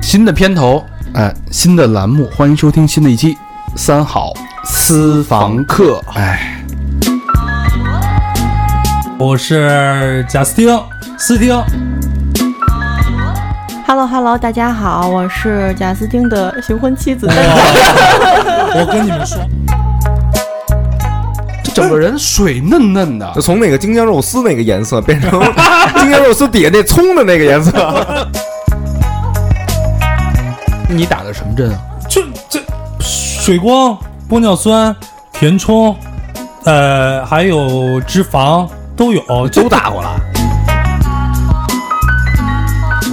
新的片头，哎，新的栏目，欢迎收听新的一期《三好私房客》。哎，我是贾斯汀，斯汀。Hello Hello，大家好，我是贾斯汀的新婚妻子。我跟你们说，这整个人水嫩嫩的 就，从那个京酱肉丝那个颜色变成 京酱肉丝底下那葱的那个颜色。你打的什么针啊？这这水光、玻尿酸、填充，呃，还有脂肪都有，都打过了。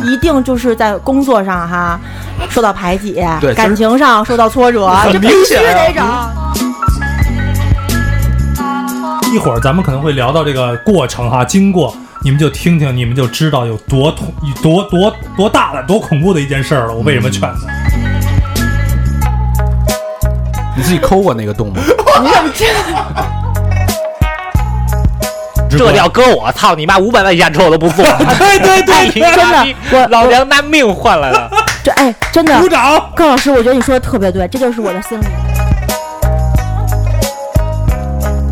一定就是在工作上哈受到排挤对，感情上受到挫折，很这必须明显啊得整。一会儿咱们可能会聊到这个过程哈，经过你们就听听，你们就知道有多痛、多多多大的、多恐怖的一件事儿了。我为什么劝他？你自己抠过那个洞吗？这要搁我，操你妈！五百万演出我都不做。对对对，真的，我老娘拿命换来的。这哎，真的鼓，掌！高老师，我觉得你说的特别对，这就是我的心里。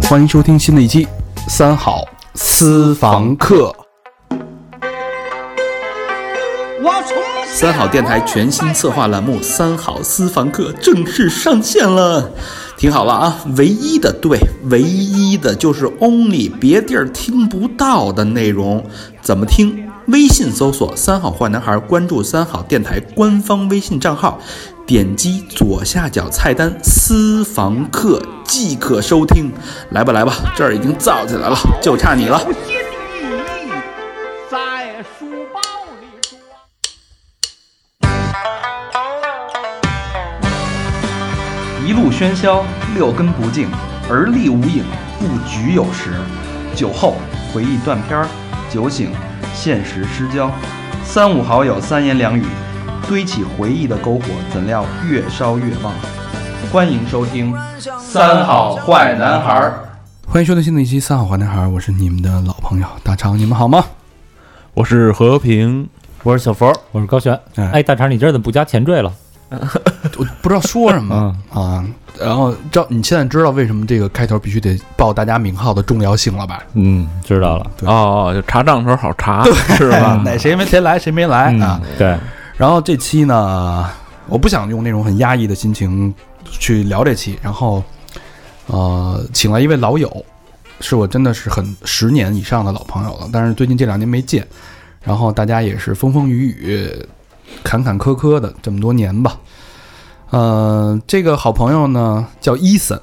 欢迎收听新的一期《三好私房课》。三好电台全新策划栏目《三好私房课》正式上线了，听好了啊！唯一的对，唯一的就是 only，别地儿听不到的内容，怎么听？微信搜索“三好坏男孩”，关注三好电台官方微信账号，点击左下角菜单“私房课”即可收听。来吧来吧，这儿已经造起来了，就差你了。一路喧嚣，六根不净，而立无影，不局有时。酒后回忆断片儿，酒醒现实失焦。三五好友三言两语，堆起回忆的篝火，怎料越烧越旺。欢迎收听《三好坏男孩》。欢迎收听新的一期《三好坏男孩》，我是你们的老朋友大长，你们好吗？我是和平，我是小佛，我是高璇。哎哎，大肠，你这儿怎么不加前缀了？我不知道说什么啊。然后，知道你现在知道为什么这个开头必须得报大家名号的重要性了吧？嗯，知道了。对哦哦，就查账的时候好查，是哎吧？哪谁没谁来谁没来啊？对，然后这期呢，我不想用那种很压抑的心情去聊这期，然后呃，请来一位老友，是我真的是很十年以上的老朋友了，但是最近这两年没见，然后大家也是风风雨雨、坎坎坷坷的这么多年吧。呃，这个好朋友呢叫伊森，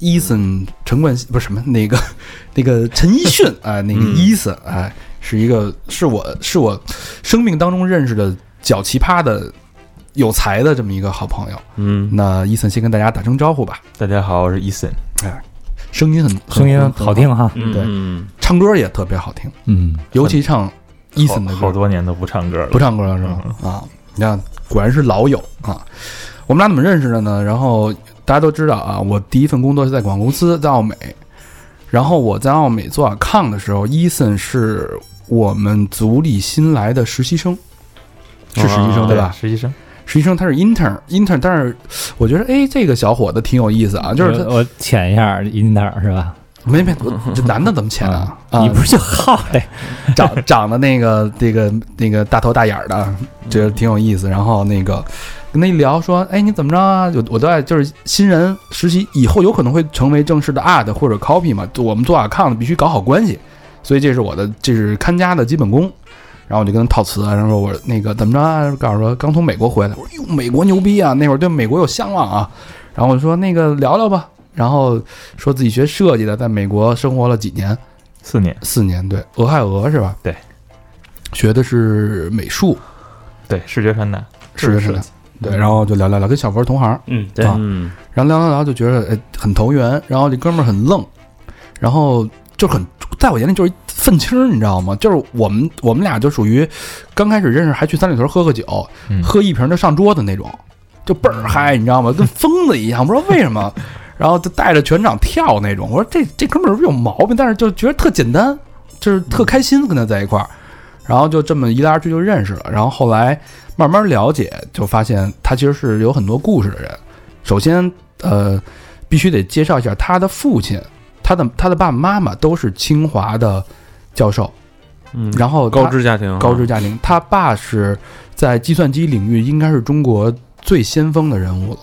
伊森陈冠希不是什么那个 那个陈奕迅哎、那个嗯伊森哎，是一个是我是我生命当中认识的较奇葩的有才的这么一个好朋友。嗯，那伊森先跟大家打声招呼吧，大家好，我是伊森，哎声音很声音好听哈。对嗯，唱歌也特别好听，嗯，尤其唱伊森的歌，好好多年都不唱歌了，不唱歌了是吗？啊，你看，果然是老友啊。我们俩怎么认识的呢？然后大家都知道啊，我第一份工作是在广告公司，在奥美。然后我在奥美做 account 的时候，伊森是我们组里新来的实习生，是实习生、对吧？实习生，实习生他是 intern，intern，但是我觉得哎，这个小伙子挺有意思啊，就是他我我潜一下 inter 是吧？没没，这男的怎么潜啊？啊，你不是就好嘞？长长得那个这个那个大头大眼儿的，觉得挺有意思。然后那个跟他一聊，说：“哎，你怎么着啊？我我都爱就是新人实习，以后有可能会成为正式的 art 或者 copy 嘛。我们做 account 必须搞好关系，所以这是我的这是看家的基本功。”然后我就跟他套词啊，然后说我那个怎么着啊？告诉说刚从美国回来，我说哟，美国牛逼啊！那会儿对美国有向往啊。然后我就说那个聊聊吧，然后说自己学设计的，在美国生活了几年，四年，四年，对，俄亥俄是吧？对，学的是美术，对，视觉传达，视觉传达。对，然后就聊聊聊，跟小佛同行，嗯，对啊嗯，然后聊聊聊就觉得哎很投缘，然后这哥们儿很愣，然后就很在我眼里就是一愤青儿，你知道吗？就是我们我们俩就属于刚开始认识还去三里屯喝个酒，嗯喝一瓶就上桌的那种，就倍儿嗨，你知道吗？跟 疯子一样，不知道为什么。然后就带着全场跳那种，我说这这哥们儿是不是有毛病？但是就觉得特简单，就是特开心跟他在一块儿。然后就这么一来二去就认识了，然后后来慢慢了解，就发现他其实是有很多故事的人。首先，呃，必须得介绍一下他的父亲，他的他的爸爸妈妈都是清华的教授，嗯，然后高知家庭啊，高知家庭，他爸是在计算机领域应该是中国最先锋的人物了。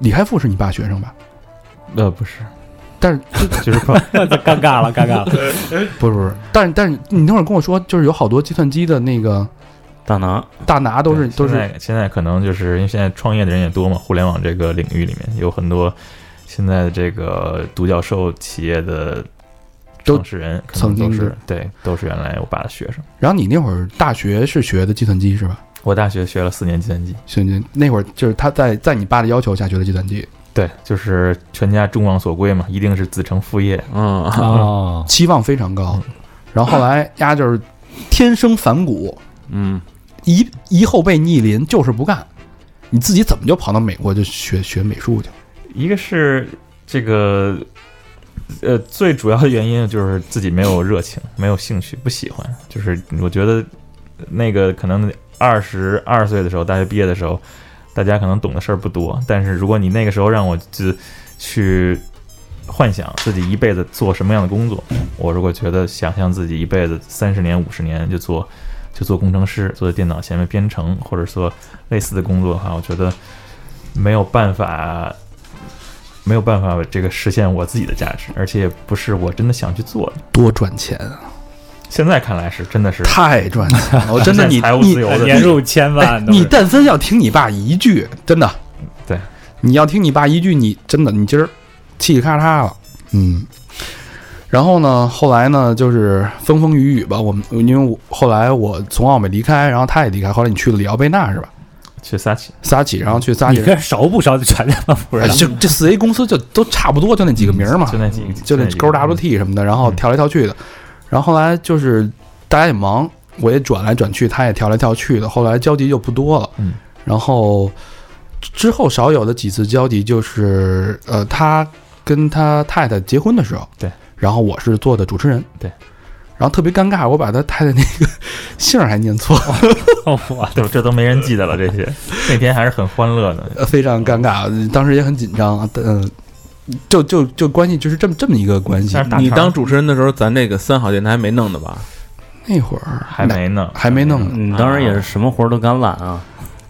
李开复是你爸学生吧？呃，不是，但是 就是说 尴尬了，尴尬了。不是不是，但是但是你那会儿跟我说，就是有好多计算机的那个大拿，大拿都是都是现在现在可能就是因为现在创业的人也多嘛，互联网这个领域里面有很多现在的这个独角兽企业的创始人，可能都是曾经是对，都是原来我爸的学生。然后你那会儿大学是学的计算机是吧？我大学学了四年计算机，那会儿就是他在在你爸的要求下学的计算机，对，就是全家众望所归嘛，一定是子承父业。嗯，哦，期望非常高。然后后来丫就是天生反骨，嗯，一一后背逆鳞，就是不干。你自己怎么就跑到美国就学学美术去了？一个是这个，呃，最主要的原因就是自己没有热情，没有兴趣，不喜欢。就是我觉得那个可能二十二岁的时候，大学毕业的时候，大家可能懂的事儿不多。但是如果你那个时候让我就去幻想自己一辈子做什么样的工作，我如果觉得想象自己一辈子三十年、五十年就做就做工程师，坐在电脑前面编程，或者说类似的工作的话，我觉得没有办法，没有办法这个实现我自己的价值，而且也不是我真的想去做的。多赚钱啊！现在看来是真的是 太赚钱了！我真的你财务你自由的年入千万你但凡要听你爸一句，真的，对，你要听你爸一句，你真的你今儿气咔嚓了，嗯。然后呢，后来呢，就是风风雨雨吧。我们因为我后来我从奥美离开，然后他也离开，后来你去了里奥贝纳是吧？去撒起，撒起，然后去撒起，你这熟不熟？全他妈不知哎道。这这四 A 公司就都差不多，就那几个名儿嘛，就那几个，就那勾 WT 什么的，然后嗯跳来跳去的。然后后来就是大家也忙，我也转来转去，他也跳来跳去的。后来交集就不多了。嗯，然后之后少有的几次交集就是，呃，他跟他太太结婚的时候，对，然后我是做的主持人，对。然后特别尴尬，我把他太太那个姓儿还念错，我对，这都没人记得了。这些 那天还是很欢乐的。呃非常尴尬，当时也很紧张，嗯、就就就关系就是这么这么一个关系你当主持人的时候，咱那个三好电台没弄的吧？那会儿还没呢，还没弄呢，你当时也是什么活都敢揽啊，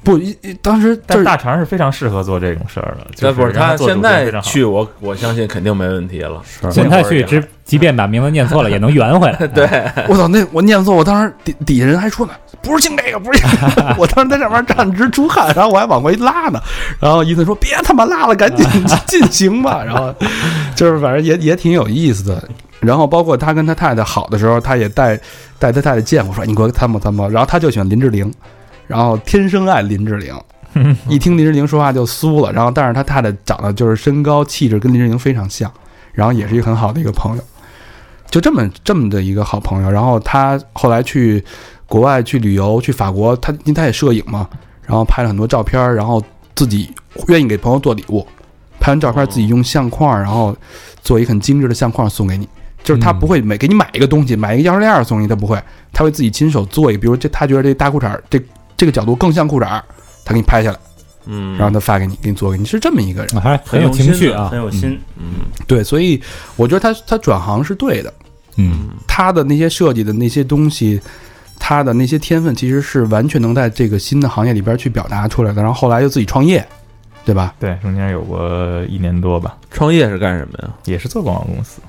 不，一一当时就是但大肠是非常适合做这种事儿的。就是不是他现在去，我我相信肯定没问题了。现在去，只即便把名字念错了，也能圆回来。对，我操，那我念错，我当时底底下人还说呢，不是姓这个，不是姓这个，我当时在上面站直出汗，然后我还往回拉呢，然后伊森说别他妈拉了，赶紧进行吧，然后就是反正也也挺有意思的。然后包括他跟他太太好的时候，他也带带他太太见我，说你给我参谋参谋。然后他就喜欢林志玲，然后天生爱林志玲，一听林志玲说话就酥了。然后但是他太太长得就是身高气质跟林志玲非常像，然后也是一个很好的一个朋友。就这么这么的一个好朋友，然后他后来去国外去旅游，去法国，他因为他也摄影嘛，然后拍了很多照片儿，然后自己愿意给朋友做礼物，拍完照片自己用相框，然后做一个很精致的相框送给你。就是他不会每给你买一个东西，买一个钥匙链儿送你，他不会，他会自己亲手做一个，比如这他觉得这大裤衩儿这这个角度更像裤衩儿，他给你拍下来，嗯，然后他发给你，给你做给你，是这么一个人。还很有情趣啊很。有心。嗯对，所以我觉得他他转行是对的，嗯，他的那些设计的那些东西，他的那些天分，其实是完全能在这个新的行业里边去表达出来的。然后后来又自己创业，对吧？对，中间有过一年多吧，创业是干什么呀？也是做广告公司。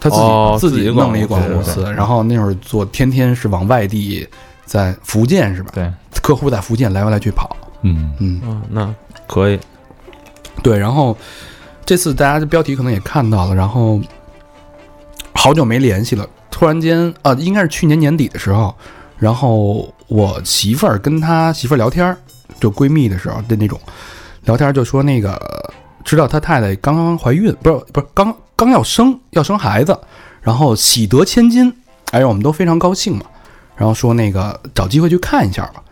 他自己、哦自自己弄了一个广告公司，然后那会儿做天天是往外地，在福建是吧？对，客户在福建来回来去跑，嗯，嗯，啊，那可以。对。然后这次大家的标题可能也看到了，然后好久没联系了，突然间啊，应该是去年年底的时候，然后我媳妇儿跟她媳妇儿聊天儿，就闺蜜的时候的那种聊天，就说那个知道他太太刚刚怀孕，不是不是刚刚要生要生孩子，然后喜得千金，哎，我们都非常高兴嘛。然后说那个找机会去看一下吧。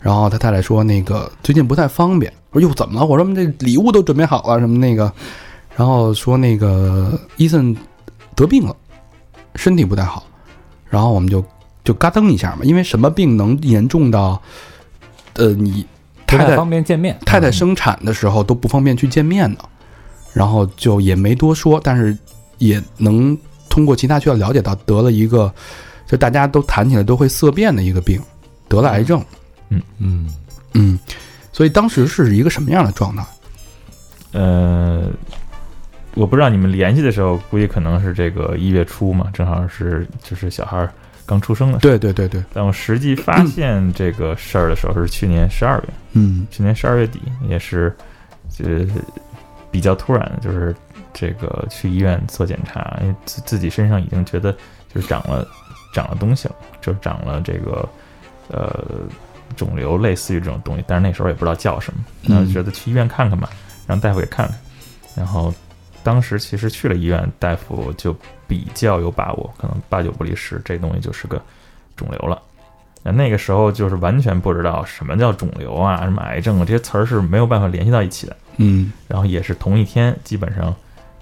然后他太太说那个最近不太方便。我说哟怎么了？我说我们这礼物都准备好了什么那个。然后说那个伊森得病了，身体不太好。然后我们就就嘎噔一下嘛，因为什么病能严重到，呃，你太太方便见面。太太生产的时候都不方便去见面呢，然后就也没多说，但是也能通过其他渠道了解到得了一个，就大家都谈起来都会色变的一个病，得了癌症。嗯，嗯嗯，所以当时是一个什么样的状态？呃，我不知道你们联系的时候，估计可能是这个一月初嘛，正好是就是小孩儿刚出生的。对对对对，但我实际发现这个事儿的时候是去年十二月，嗯去年十二月底，也是呃比较突然的，就是这个去医院做检查，因为自自己身上已经觉得就是长了长了东西了，就是长了这个呃肿瘤，类似于这种东西，但是那时候也不知道叫什么，然后就觉得去医院看看吧，让大夫给看看，然后当时其实去了医院，大夫就比较有把握，可能八九不离十，这东西就是个肿瘤了。那那个时候就是完全不知道什么叫肿瘤啊，什么癌症啊，这些词儿是没有办法联系到一起的。嗯然后也是同一天，基本上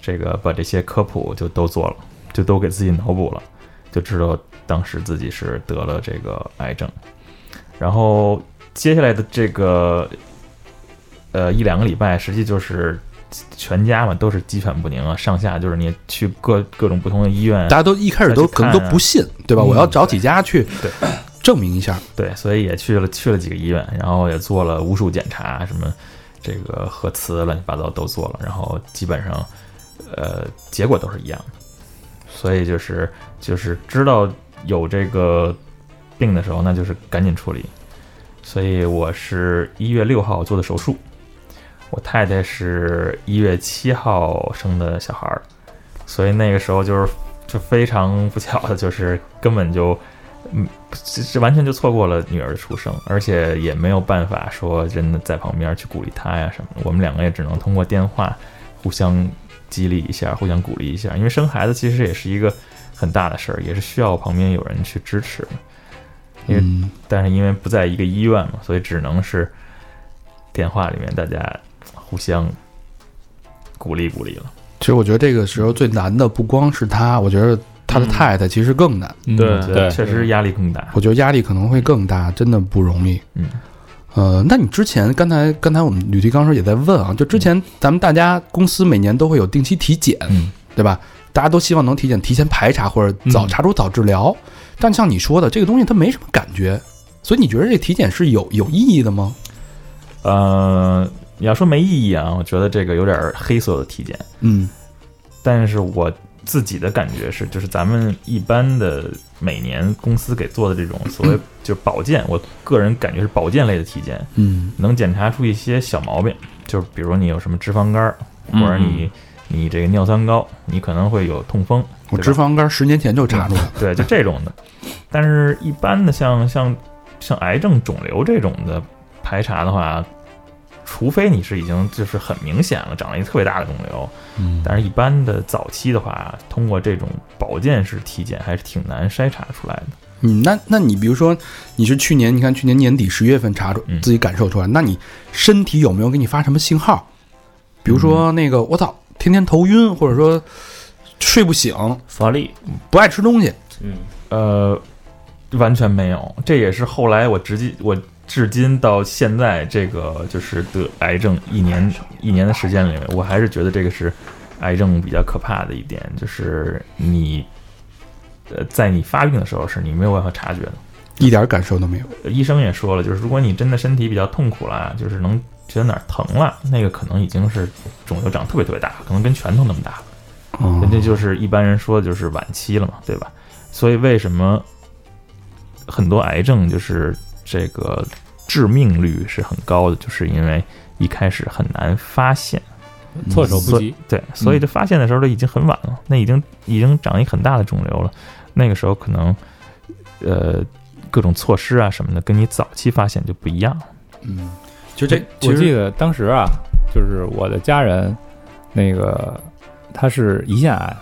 这个把这些科普就都做了，就都给自己脑补了，就知道当时自己是得了这个癌症。然后接下来的这个呃一两个礼拜，实际就是全家嘛都是鸡犬不宁啊，上下就是你去各各种不同的医院大，家都一开始都可能都不信，对吧？嗯我要找几家去对证明一下。对，所以也去了去了几个医院，然后也做了无数检查，什么这个核磁乱七八糟都做了，然后基本上呃结果都是一样的，所以就是就是知道有这个病的时候，那就是赶紧处理。所以我是一月六号做的手术，我太太是一月七号生的小孩儿，所以那个时候就是就非常不巧的，就是根本就嗯，这完全就错过了女儿的出生，而且也没有办法说真的在旁边去鼓励她呀什么的。我们两个也只能通过电话互相激励一下，互相鼓励一下。因为生孩子其实也是一个很大的事儿，也是需要旁边有人去支持的。因为嗯但是因为不在一个医院嘛，所以只能是电话里面大家互相鼓励鼓励了。其实我觉得这个时候最难的不光是他，我觉得他的嗯太太其实更难。嗯对我觉得确实压力更大。我觉得压力可能会更大，真的不容易。嗯，呃，那你之前刚才刚才我们吕迪刚说也在问啊，就之前咱们大家公司每年都会有定期体检，嗯对吧？大家都希望能体检提前排查或者早嗯。查出早治疗，但像你说的这个东西它没什么感觉，所以你觉得这体检是有有意义的吗？呃，你要说没意义啊，我觉得这个有点黑所有的体检。嗯。但是我自己的感觉是，就是咱们一般的每年公司给做的这种所谓就是保健，我个人感觉是保健类的体检，嗯。能检查出一些小毛病，就是比如你有什么脂肪肝儿，或者你你这个尿酸高，你可能会有痛风，我脂肪肝十年前就查出来了，对，就这种的。但是，一般的像像像癌症、肿瘤这种的排查的话，除非你是已经就是很明显了，长了一个特别大的肿瘤，嗯但是一般的早期的话，通过这种保健式体检还是挺难筛查出来的。嗯，那那你比如说你是去年，你看去年年底十月份查出嗯自己感受出来，那你身体有没有给你发什么信号？比如嗯说那个我操，天天头晕，或者说睡不醒，乏力，不爱吃东西，嗯，呃，完全没有，这也是后来我直接我至今到现在这个就是得癌症一年一年的时间里面，我还是觉得这个是癌症比较可怕的一点，就是你呃在你发病的时候是你没有办法察觉的。一点感受都没有。呃医生也说了，就是如果你真的身体比较痛苦了，就是能觉得哪儿疼了，那个可能已经是肿瘤长特别特别大，可能跟拳头那么大了。哦人家就是一般人说的就是晚期了嘛，对吧？所以为什么很多癌症就是这个致命率是很高的，就是因为一开始很难发现，措手不所及。对，所以这发现的时候都已经很晚了，那已经已经长一很大的肿瘤了，那个时候可能呃各种措施啊什么的，跟你早期发现就不一样了。嗯，就这，我记得当时啊，就是我的家人，那个他是胰腺癌，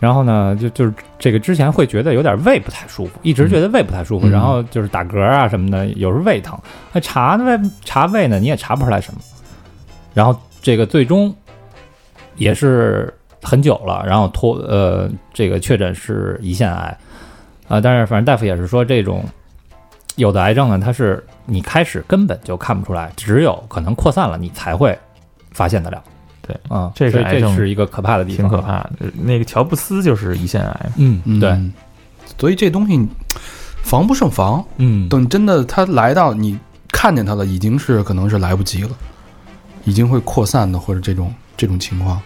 然后呢，就就是这个之前会觉得有点胃不太舒服，一直觉得胃不太舒服，嗯然后就是打嗝啊什么的，有时候胃疼，那查胃查胃呢，你也查不出来什么，然后这个最终也是很久了，然后脱呃这个确诊是胰腺癌，啊，但是反正大夫也是说，这种有的癌症呢，它是你开始根本就看不出来，只有可能扩散了，你才会发现得了。对，啊，这是癌症这是一个可怕的地方，挺可怕的。那个乔布斯就是胰腺癌，嗯，对，嗯，所以这东西防不胜防。嗯，等真的他来到你看见他了，已经是可能是来不及了，已经会扩散的，或者这种这种情况。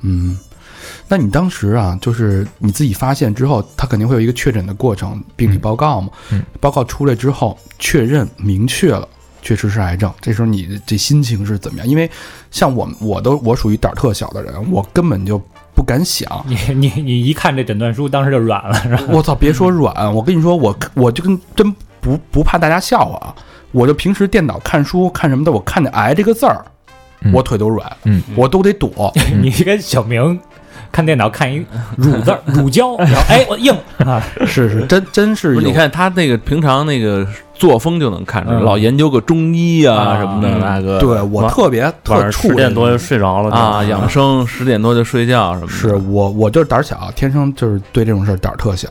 嗯，那你当时啊，就是你自己发现之后，他肯定会有一个确诊的过程，病理报告嘛。嗯，报告出来之后，确认明确了。确实是癌症，这时候你的这心情是怎么样？因为像我，我都我属于胆儿特小的人，我根本就不敢想。你你你一看这诊断书，当时就软了，是吧？我操！别说软，我跟你说，我我就跟真不不怕大家笑话啊！我就平时电脑看书看什么的，我看见“癌”这个字儿，嗯我腿都软，嗯，我都得躲。你跟小明看电脑看一乳字儿 乳胶，然后哎我硬。啊，是是，真真是你看他那个平常那个作风就能看出来，嗯。老研究个中医啊啊什么的，嗯。那个对我特别特十点多就睡着了啊，养生十点多就睡觉什么的。是我我就是胆儿小，天生就是对这种事儿胆儿特小，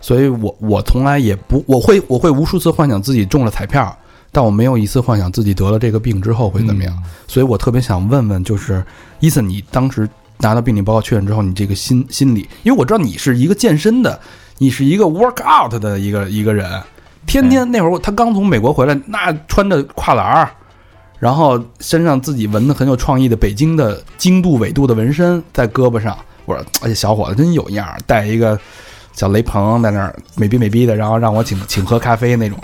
所以我我从来也不我会我会无数次幻想自己中了彩票，但我没有一次幻想自己得了这个病之后会怎么样。所以我特别想问问，就是伊森，你当时拿到病理报告确认之后，你这个心心理，因为我知道你是一个健身的，你是一个 work out 的一个一个人，天天那会儿他刚从美国回来，那穿着跨栏儿。然后身上自己纹的很有创意的北京的经度纬度的纹身在胳膊上，我说哎呀小伙子真有样儿，带一个小雷朋在那儿美逼美逼的，然后让我请请喝咖啡那种，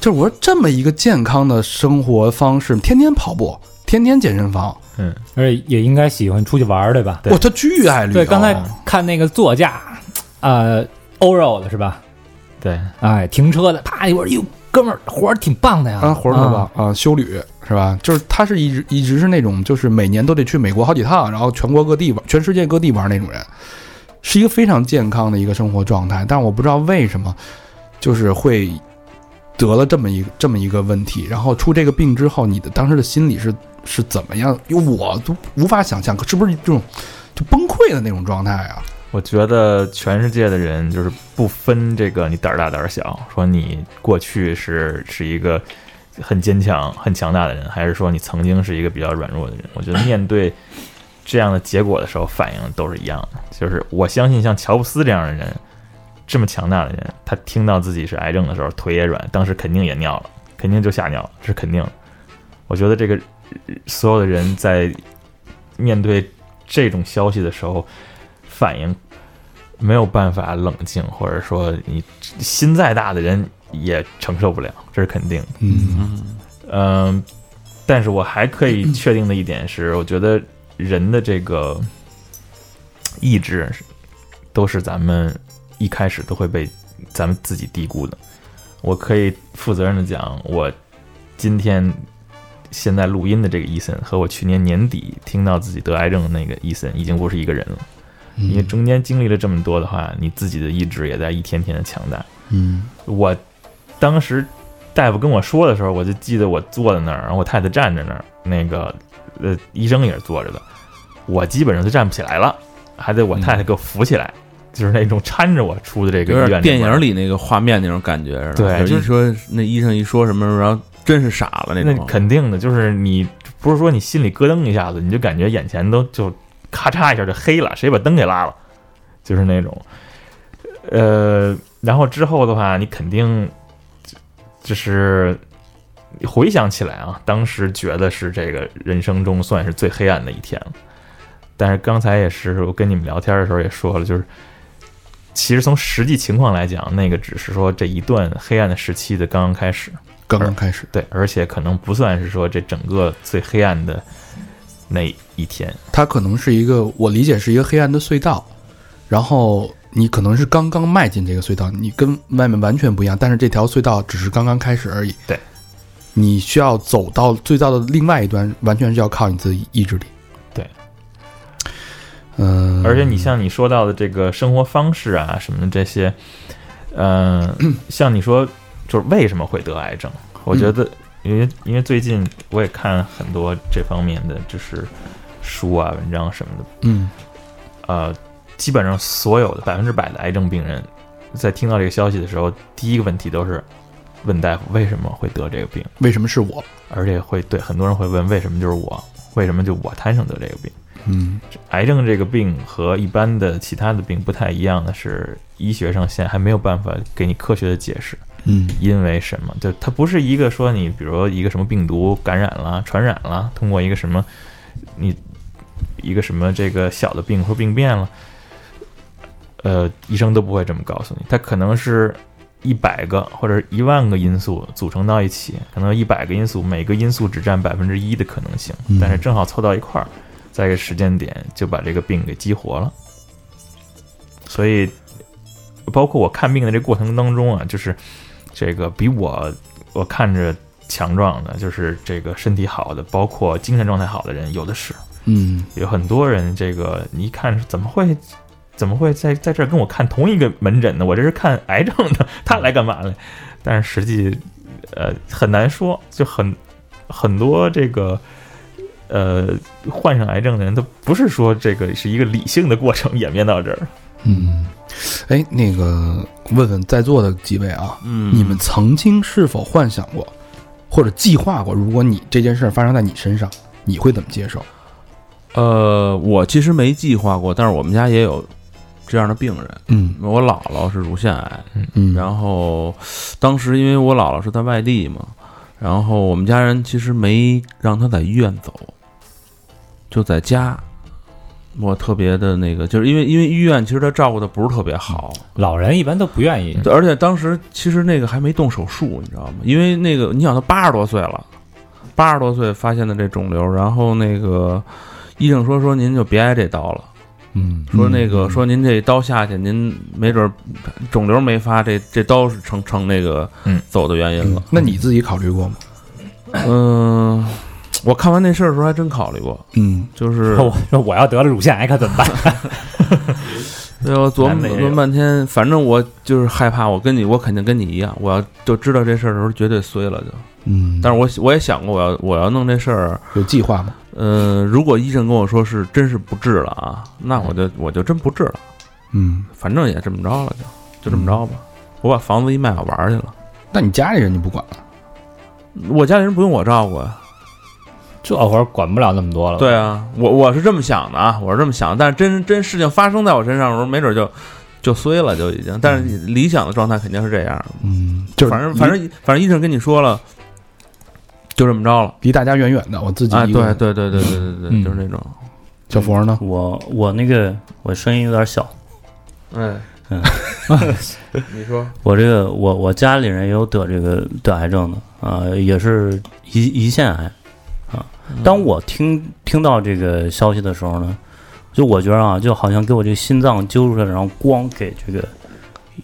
就是我说这么一个健康的生活方式，天天跑步，天天健身房，嗯，而且也应该喜欢出去玩儿，对吧？对哇，他巨爱旅游。对，刚才看那个座驾，呃，欧肉的是吧？对，哎，停车的，啪一会儿，哟，哥们儿活儿挺棒的呀，啊，活儿特棒啊，修旅是吧？就是他是一直一直是那种，就是每年都得去美国好几趟，然后全国各地玩，全世界各地玩那种人，是一个非常健康的一个生活状态。但是我不知道为什么，就是会得了这么一这么一个问题，然后出这个病之后，你的当时的心理是是怎么样？因为我都无法想象，是不是这种就崩溃的那种状态啊？我觉得全世界的人就是不分这个你胆儿大胆儿小，说你过去是是一个很坚强、很强大的人，还是说你曾经是一个比较软弱的人。我觉得面对这样的结果的时候，反应都是一样的。就是我相信像乔布斯这样的人，这么强大的人，他听到自己是癌症的时候，腿也软，当时肯定也尿了，肯定就吓尿了，这是肯定。我觉得这个所有的人在面对这种消息的时候，反应没有办法冷静，或者说你心再大的人也承受不了，这是肯定的。嗯嗯，但是我还可以确定的一点是，我觉得人的这个意志都是咱们一开始都会被咱们自己低估的。我可以负责任的讲，我今天现在录音的这个伊森和我去年年底听到自己得癌症的那个伊森已经不是一个人了。因为中间经历了这么多的话，你自己的意志也在一天天的强大。嗯我当时大夫跟我说的时候，我就记得我坐在那儿，然后我太太站在那儿，那个呃医生也是坐着的，我基本上就站不起来了，还得我太太给我扶起来，就是那种搀着我出的这个。电影里那个画面那种感觉。对就是说那医生一说什么，然后真是傻了那那种。肯定的，就是你不是说你心里咯噔一下子，你就感觉眼前都就咔嚓一下就黑了，谁把灯给拉了，就是那种。呃，然后之后的话，你肯定就就是回想起来啊，当时觉得是这个人生中算是最黑暗的一天了。但是刚才也是我跟你们聊天的时候也说了，就是其实从实际情况来讲，那个只是说这一段黑暗的时期的刚刚开始。刚刚开始，对，而且可能不算是说这整个最黑暗的那一天。它可能是一个，我理解是一个黑暗的隧道，然后你可能是刚刚迈进这个隧道，你跟外面完全不一样，但是这条隧道只是刚刚开始而已。对，你需要走到隧道的另外一端，完全是要靠你自己意志力。对，嗯、而且你像你说到的这个生活方式啊什么的这些，嗯、像你说就是为什么会得癌症？我觉得因为因为最近我也看很多这方面的就是书啊文章什么的，嗯呃，基本上所有的百分之百的癌症病人，在听到这个消息的时候，第一个问题都是问大夫为什么会得这个病，为什么是我？而且会对很多人会问为什么就是我，为什么就我摊上得这个病？嗯癌症这个病和一般的其他的病不太一样的是，医学上现在还没有办法给你科学的解释，嗯因为什么？就它不是一个说你比如说一个什么病毒感染了、传染了，通过一个什么你一个什么这个小的病或病变了，呃，医生都不会这么告诉你，它可能是。一百个或者一万个因素组成到一起，可能一百个因素，每个因素只占百分之一的可能性，嗯但是正好凑到一块儿，在一个时间点就把这个病给激活了。所以，包括我看病的这过程当中啊，就是这个比我我看着强壮的，就是这个身体好的，包括精神状态好的人有的是，嗯有很多人这个你一看怎么会怎么会在在这儿跟我看同一个门诊呢？我这是看癌症的，他来干嘛来？但是实际呃很难说，就很很多这个。呃，患上癌症的人，他不是说这个是一个理性的过程演变到这儿。嗯，哎，那个问问在座的几位啊，嗯，你们曾经是否幻想过，或者计划过，如果你这件事儿发生在你身上，你会怎么接受？呃，我其实没计划过，但是我们家也有这样的病人。嗯我姥姥是乳腺癌，嗯，然后当时因为我姥姥是在外地嘛，然后我们家人其实没让她在医院走，就在家。我特别的那个，就是因为因为医院其实他照顾的不是特别好，老人一般都不愿意。而且当时其实那个还没动手术，你知道吗？因为那个你想他八十多岁了，八十多岁发现的这肿瘤，然后那个医生说说您就别挨这刀了，嗯，说那个说您这刀下去，您没准儿肿瘤没发，这这刀是成成那个嗯走的原因了嗯。那你自己考虑过吗？嗯，我看完那事儿的时候还真考虑过，嗯就是 我说我要得了乳腺癌可怎么办？对我琢磨琢磨半天，反正我就是害怕，我跟你我肯定跟你一样，我要就知道这事儿的时候绝对衰了就。嗯，但是我我也想过，我要我要弄这事儿，有计划吗？呃，如果医生跟我说是真是不治了啊，那我就我就真不治了，嗯，反正也这么着了就就这么着吧，我把房子一卖，我玩儿去了。那你家里人就不管了？我家里人不用我照顾啊。这会儿管不了那么多了。对，啊，我我是这么想的啊，我是这么想的，但是真真事情发生在我身上的时候，没准就就衰了，就已经。但是理想的状态肯定是这样，嗯，就是反正反正反正医生跟你说了，就这么着了。离大家远远的，我自己对对对对对对对，嗯就是那种，小佛呢？我我那个我声音有点小，哎，嗯，你说，我这个我我家里人也有得这个得癌症的啊、也是胰胰腺癌啊。当我听听到这个消息的时候呢，就我觉得啊，就好像给我这个心脏揪出来，然后咣给这个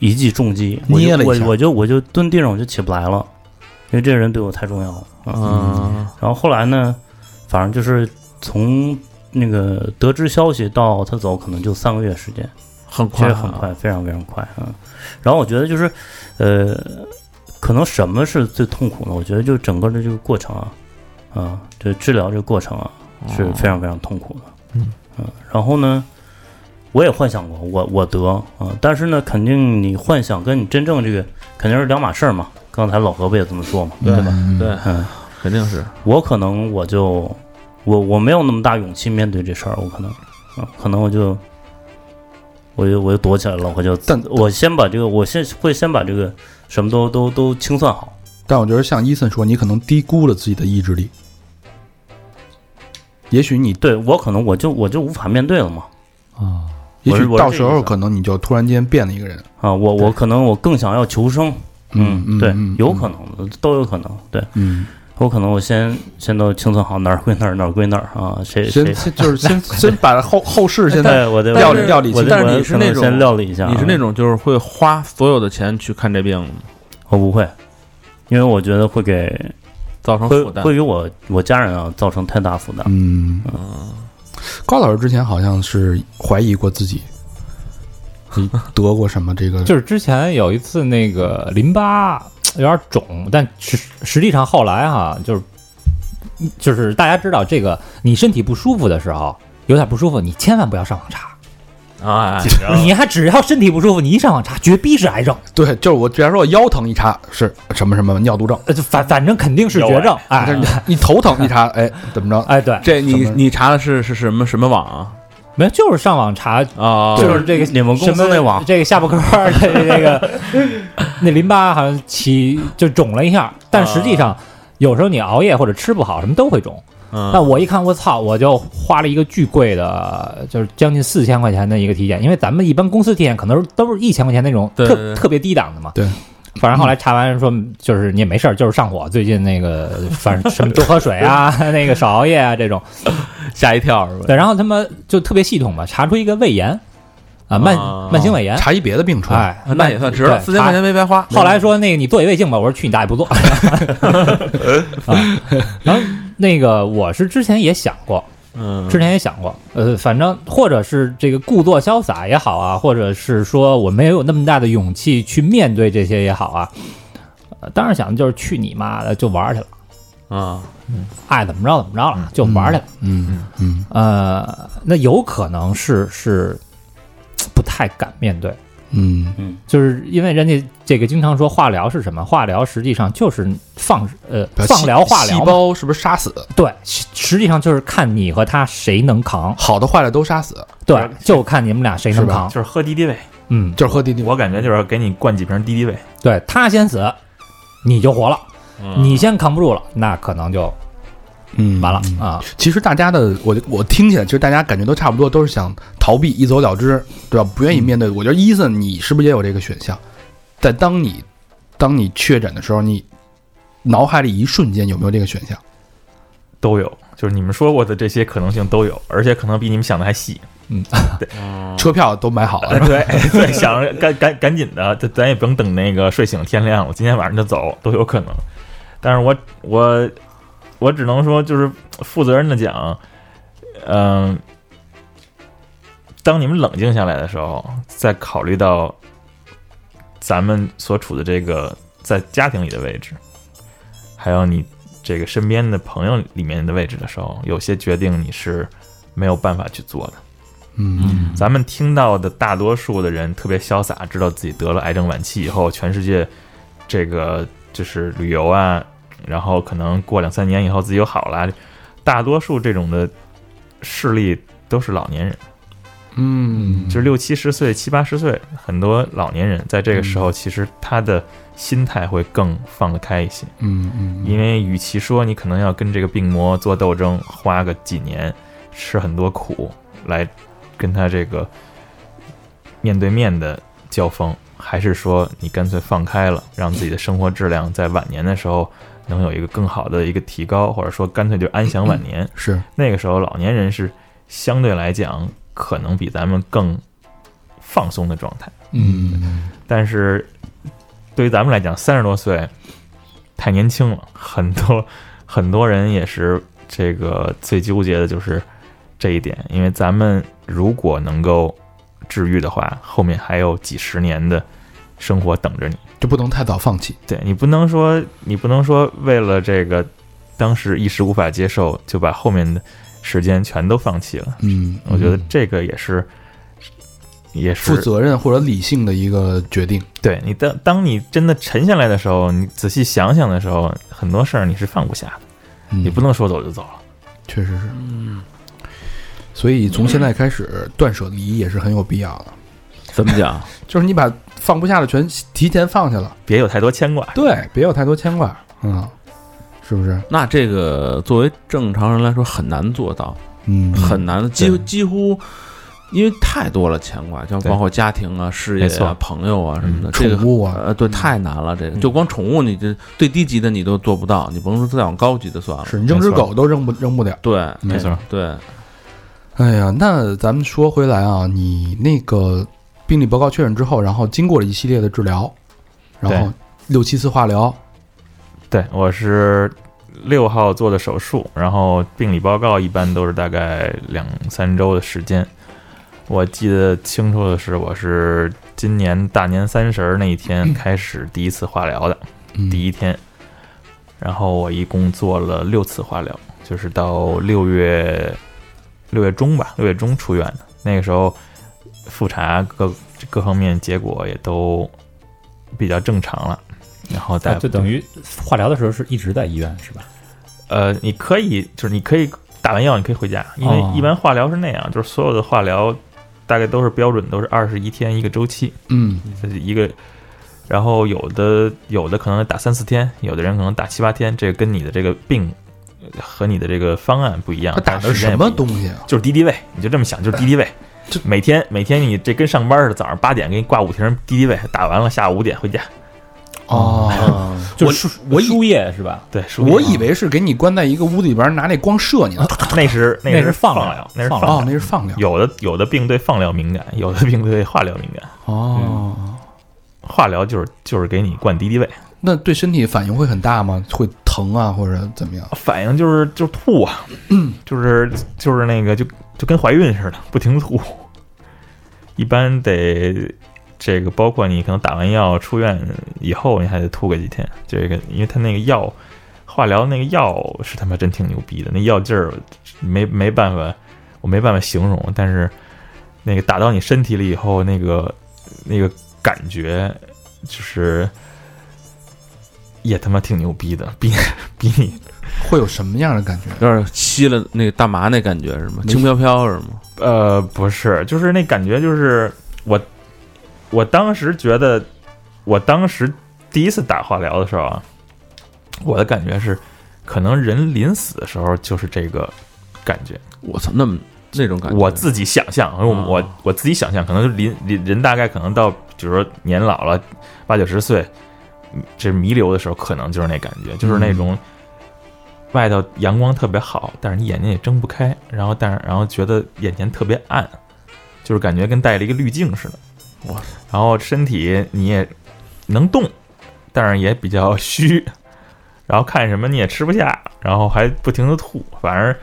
一记重击，我就捏了一下我我就我就蹲地上我就起不来了，因为这个人对我太重要了啊。嗯然后后来呢，反正就是从那个得知消息到他走，可能就三个月时间。很快啊，很快，非常非常快啊。然后我觉得就是，呃，可能什么是最痛苦呢？我觉得就整个的这个过程啊，啊，这治疗这个过程啊，是非常非常痛苦的。嗯然后呢，我也幻想过我我得啊，但是呢，肯定你幻想跟你真正这个肯定是两码事儿嘛。刚才老何不也这么说嘛，对吧？对，嗯，肯定是，我可能我就我我没有那么大勇气面对这事儿，我可能啊，可能我就我就我就躲起来了，我就但我先把这个，我先会先把这个什么都都都清算好。但我觉得像伊森说，你可能低估了自己的意志力。也许你，对我可能我就我就无法面对了嘛。啊，也许到时候可能你就突然间变了一个人。啊，我我可能我更想要求生，对嗯对，有可能的，都有可能，对。嗯，我可能我先先都清算好哪儿归哪儿，哪儿归哪儿啊，谁谁。先先就是先 先把后后事现在对我得料理料理清但是你是那种先料理一下啊，你是那种就是会花所有的钱去看这病吗，我不会，因为我觉得会给会造成负担。会给我我家人啊造成太大负担。嗯，高老师之前好像是怀疑过自己，你得过什么这个？就是之前有一次那个淋巴有点肿，但实实际上后来哈，就是就是大家知道这个，你身体不舒服的时候，有点不舒服，你千万不要上网查，啊，你还只要身体不舒服，你一上网查，绝逼是癌症，对，就是我，比方说我腰疼一查是什么什么尿毒症，反反正肯定是绝症，哎这你头疼一查，哎，怎么着？哎，对，这你你查的是是什么什么网啊？没有，就是上网查，啊，就是这个你们公司什么那网这个下巴颏儿这这个那淋巴好像起就肿了一下，但实际上有时候你熬夜或者吃不好什么都会肿。嗯那我一看，我操，我就花了一个巨贵的，就是将近四千块钱的一个体检，因为咱们一般公司体检可能都是一千块钱那种特特别低档的嘛。对。反正后来查完说，就是你也没事儿，就是上火，最近那个反正什么多喝水啊，那个少熬夜啊这种。吓一跳是吧？对，然后他们就特别系统嘛，查出一个胃炎啊，慢哦慢性胃炎。查一别的病出来，哎，那也算值了，四千块钱没白花。后来说那个你做一胃镜吧，我说去你大爷不做。啊，然后那个我是之前也想过，嗯，之前也想过，呃，反正或者是这个故作潇洒也好啊，或者是说我没有那么大的勇气去面对这些也好啊，呃，当时想的就是去你妈的，就玩儿去了，啊，爱怎么着怎么着了，就玩儿去了。嗯嗯。呃，那有可能是是不太敢面对。嗯。嗯，就是因为人家这个经常说化疗是什么？化疗实际上就是放呃放疗化疗细，胞是不是杀死？对，实实际上就是看你和他谁能扛，好的坏的都杀死，对，就看你们俩谁能扛。就是喝敌敌畏，嗯，就是喝滴滴。我感觉就是给你灌几瓶敌敌畏。对他先死，你就活了；嗯。你先扛不住了，那可能就嗯完了嗯啊。其实大家的，我我听起来，其实大家感觉都差不多，都是想逃避，一走了之，对吧？不愿意面对。我觉得伊森，你是不是也有这个选项？在当你当你确诊的时候，你脑海里一瞬间有没有这个选项？都有，就是你们说过的这些可能性都有，而且可能比你们想的还细。嗯，对车票都买好了，哎，对对，想着赶赶赶紧的，咱咱也不用等那个睡醒天亮了，今天晚上就走都有可能。但是我我我只能说，就是负责任的讲，嗯、当你们冷静下来的时候，再考虑到咱们所处的这个在家庭里的位置，还有你这个身边的朋友里面的位置的时候，有些决定你是没有办法去做的。嗯咱们听到的大多数的人特别潇洒，知道自己得了癌症晚期以后，全世界这个就是旅游啊，然后可能过两三年以后自己又好了。大多数这种的事例都是老年人，嗯，就是六七十岁、七八十岁，很多老年人在这个时候，其实他的心态会更放得开一些。嗯嗯，因为与其说你可能要跟这个病魔做斗争，花个几年，吃很多苦来跟他这个面对面的交锋，还是说你干脆放开了，让自己的生活质量在晚年的时候能有一个更好的一个提高，或者说干脆就安享晚年。是那个时候老年人是相对来讲可能比咱们更放松的状态。嗯但是对于咱们来讲，三十多岁太年轻了，很多 很多人也是这个最纠结的就是这一点，因为咱们如果能够治愈的话，后面还有几十年的生活等着你。就不能太早放弃。对你不能说你不能说为了这个当时一时无法接受，就把后面的时间全都放弃了。嗯，我觉得嗯这个也是也是负责任或者理性的一个决定。对你当当你真的沉下来的时候，你仔细想想的时候，很多事儿你是放不下的，嗯你不能说走就走了。确实是。嗯所以从现在开始，断舍离也是很有必要的。怎么讲？就是你把放不下的全提前放下了，别有太多牵挂。对，别有太多牵挂，嗯，是不是？那这个作为正常人来说很难做到，嗯，很难，几乎几乎。因为太多了牵挂，像包括家庭啊、事业啊、朋友啊什么的，嗯宠物啊呃，对，太难了。这个嗯就光宠物，你这最低级的你都做不到，你甭说再往高级的算了。是你扔只狗都扔不扔不了。对，没错，对，哎呀，那咱们说回来啊，你那个病理报告确认之后，然后经过了一系列的治疗，然后六七次化疗，对我是六号做的手术，然后病理报告一般都是大概两三周的时间。我记得清楚的是，我是今年大年三十儿那一天开始第一次化疗的，嗯。第一天，然后我一共做了六次化疗，就是到六月六月中吧，六月中出院的。那个时候复查各各方面结果也都比较正常了，然后大啊夫就等于化疗的时候是一直在医院是吧？呃，你可以就是你可以打完药你可以回家，因为哦一般化疗是那样，就是所有的化疗大概都是标准都是二十一天一个周期，嗯这是一个，然后有的有的可能打三四天，有的人可能打七八天，这个跟你的这个病呃和你的这个方案不一样。他打的是什么东西啊？就是敌敌畏，你就这么想，就是敌敌畏。这每天每天你这跟上班似的，早上八点给你挂五瓶敌敌畏，打完了下午五点回家。哦，就是输我以输液是吧？对，输液我以为是给你关在一个屋子里边拿那光射你呢。那是那那是是放疗疗，那是放疗哦，那是放疗。有的有的病对放疗敏感，有的病对化疗敏感。哦，化疗就是就是给你灌敌敌畏，那对身体反应会很大吗？会疼啊，或者怎么样？反应就是就是吐啊，就是就是那个就就跟怀孕似的，不停吐。一般得这个，包括你可能打完药出院以后，你还得吐个几天。这个，因为他那个药，化疗那个药是他妈真挺牛逼的，那药劲儿没没办法，我没办法形容。但是那个打到你身体里以后，那个那个感觉就是也他妈挺牛逼的，比比你 会有什么样的感觉？有点吸了那个大麻那感觉是吗？轻飘飘是吗？呃，不是，就是那感觉，就是我，我当时觉得，我当时第一次打化疗的时候啊，我的感觉是，可能人临死的时候就是这个感觉。我操，那么那种感觉，我自己想象，我啊我我自己想象，可能就临临人大概可能到，比如说年老了八九十岁，嗯这弥留的时候，可能就是那感觉，就是那种外头阳光特别好，但是你眼睛也睁不开，然后但是然后觉得眼前特别暗，就是感觉跟戴了一个滤镜似的。哇！然后身体你也能动，但是也比较虚，然后看什么你也吃不下，然后还不停的吐，反正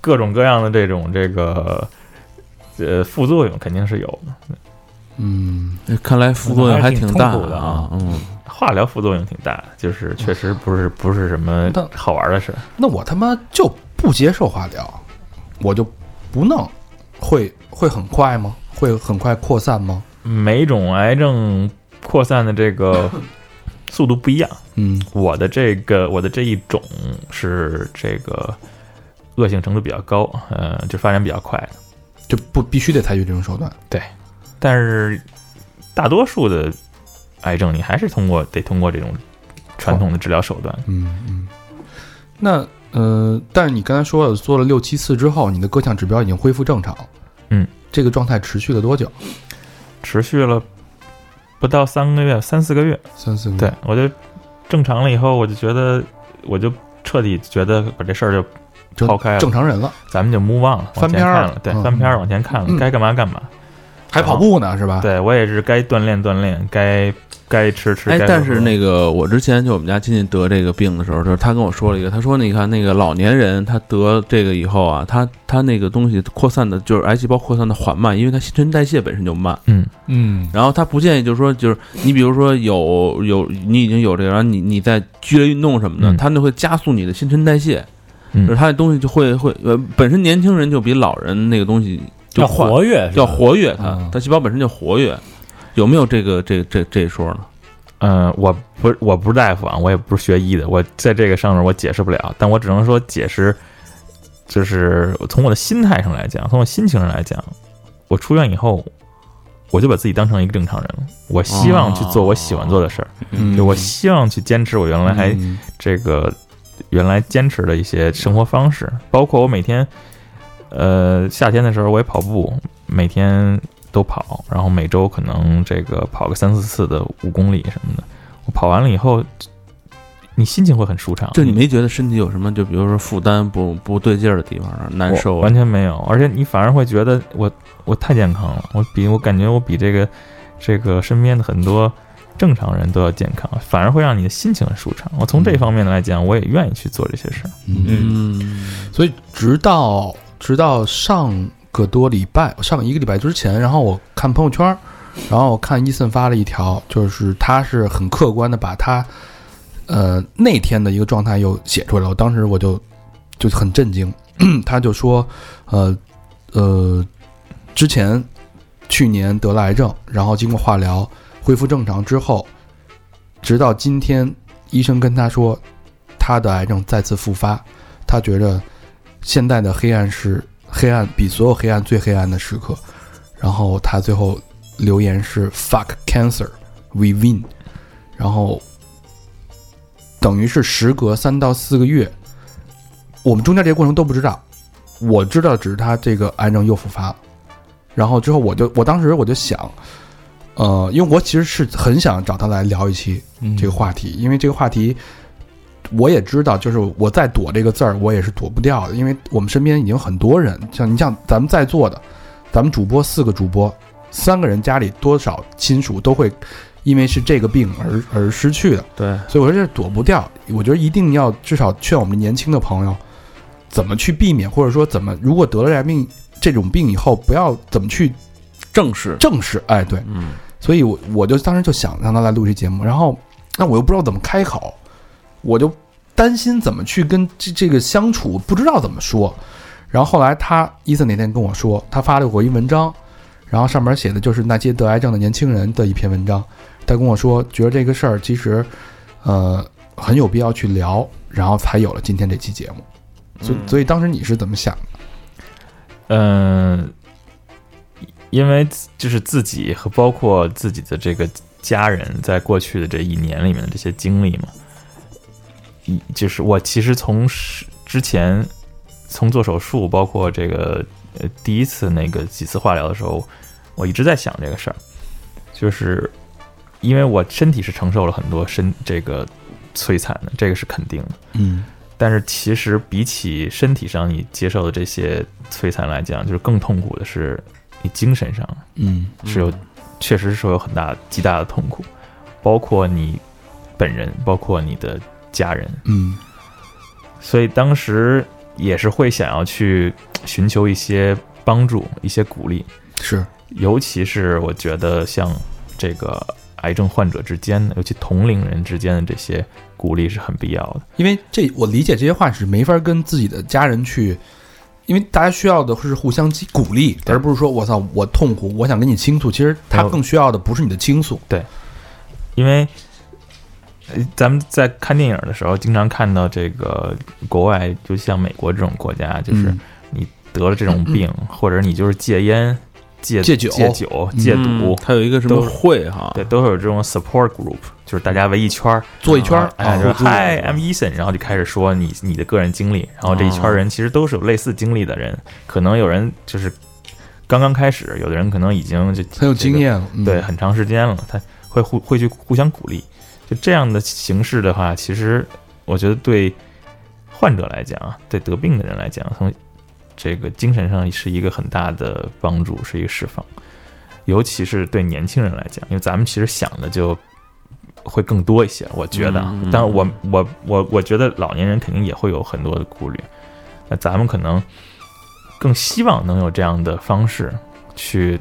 各种各样的这种这个呃副作用肯定是有的。嗯，看来副作用还挺大的啊啊。嗯，化疗副作用挺大的，就是确实不是不是什么好玩的事儿。那我他妈就不接受化疗，我就不弄，会会很快吗？会很快扩散吗？每种癌症扩散的这个 速度不一样。嗯，我的这个我的这一种是这个恶性程度比较高，呃，就发展比较快的。就不必须得采取这种手段。对但是大多数的癌症，你还是通过得通过这种传统的治疗手段。嗯嗯。那呃，但是你刚才说了，做了六七次之后，你的各项指标已经恢复正常。嗯，这个状态持续了多久？持续了不到三个月，三四个月。三四个月。对我就正常了以后，我就觉得我就彻底觉得把这事儿就就抛开了，正常人了，咱们就 move on 了，翻篇儿了对，嗯翻篇儿往前看了，嗯该干嘛干嘛。还跑步呢，是吧？对我也是该锻炼锻炼，该该吃吃。哎，但是那个我之前就我们家亲戚得这个病的时候，就是他跟我说了一个，他说你看那个老年人他得这个以后啊，他他那个东西扩散的，就是癌细胞扩散的缓慢，因为他新陈代谢本身就慢。嗯。嗯，然后他不建议，就是说，就是你比如说有有你已经有这个，然后你你在剧烈运动什么的，嗯。它就会加速你的新陈代谢，嗯。就是他的东西就会会呃，本身年轻人就比老人那个东西就要快活跃要活跃它嗯，它细胞本身就活跃，有没有这个这这这一说呢？嗯，我不是我不是大夫啊，我也不是学医的，我在这个上面我解释不了，但我只能说解释，就是从我的心态上来讲，从我心情上来讲，我出院以后，我就把自己当成一个正常人了。我希望去做我喜欢做的事儿，嗯，就我希望去坚持我原来还嗯这个原来坚持的一些生活方式，包括我每天，呃，夏天的时候我也跑步，每天都跑，然后每周可能这个跑个三四次的五公里什么的。我跑完了以后，你心情会很舒畅。就你没觉得身体有什么，就比如说负担不不对劲儿的地方啊，难受啊完全没有，而且你反而会觉得我我太健康了，我比我感觉我比这个这个身边的很多正常人都要健康，反而会让你的心情很舒畅。我从这方面来讲，我也愿意去做这些事儿。嗯，嗯，所以直到直到上个多礼拜，上一个礼拜之前，然后我看朋友圈，然后我看伊森发了一条，就是他是很客观的把他呃那天的一个状态又写出来了，我当时我就就很震惊，他就说呃呃之前。去年得了癌症，然后经过化疗恢复正常之后，直到今天，医生跟他说，他的癌症再次复发，他觉得现在的黑暗是黑暗，比所有黑暗最黑暗的时刻。然后他最后留言是 “fuck cancer, we win”，然后等于是时隔三到四个月，我们中间这些过程都不知道，我知道只是他这个癌症又复发了。然后之后我就我当时我就想，呃，因为我其实是很想找他来聊一期这个话题，因为这个话题我也知道，就是我在躲这个字儿，我也是躲不掉的，因为我们身边已经很多人，像你像咱们在座的，咱们主播四个主播，三个人家里多少亲属都会因为是这个病而而失去的，对，所以我说这躲不掉，我觉得一定要至少劝我们年轻的朋友怎么去避免，或者说怎么如果得了这病这种病以后，不要怎么去正视，正视，哎，对，嗯。所以我我就当时就想让他来录这节目，然后那我又不知道怎么开口，我就担心怎么去跟这这个相处，不知道怎么说。然后后来他伊森那天跟我说，他发了我一文章，然后上面写的就是那些得癌症的年轻人的一篇文章。他跟我说，觉得这个事儿其实呃很有必要去聊，然后才有了今天这期节目。所以所以当时你是怎么想的？嗯，因为就是自己和包括自己的这个家人在过去的这一年里面的这些经历嘛，一就是我其实从是之前从做手术，包括这个呃第一次那个几次化疗的时候，我一直在想这个事儿，就是因为我身体是承受了很多身这个摧残的，这个是肯定的。嗯。但是其实比起身体上你接受的这些摧残来讲，就是更痛苦的是你精神上嗯。是有，确实是有很大极大的痛苦，包括你本人，包括你的家人，嗯。所以当时也是会想要去寻求一些帮助、一些鼓励，是。尤其是我觉得像这个癌症患者之间的，尤其同龄人之间的这些鼓励是很必要的。因为这我理解这些话是没法跟自己的家人去，因为大家需要的是互相激鼓励，而不是说我操我痛苦，我想跟你倾诉。其实他更需要的不是你的倾诉，对。因为呃咱们在看电影的时候，经常看到这个国外，就像美国这种国家，就是嗯你得了这种病，或者你就是戒烟、戒戒酒戒酒、戒嗯赌，它有一个什么都会哈？对，都会有这种 support group，就是大家围一圈儿，坐一圈儿哎，啊就是 Hi I'm Ethan，然后就开始说你你的个人经历，然后这一圈人其实都是有类似经历的人，可能有人就是刚刚开始，有的人可能已经就很有经验对，很长时间了，他会互会去互相鼓励。就这样的形式的话，其实我觉得对患者来讲啊，对得病的人来讲，从这个精神上是一个很大的帮助，是一个释放。尤其是对年轻人来讲，因为咱们其实想的就会更多一些，我觉得啊嗯嗯。但是我我我我觉得老年人肯定也会有很多的顾虑，那咱们可能更希望能有这样的方式去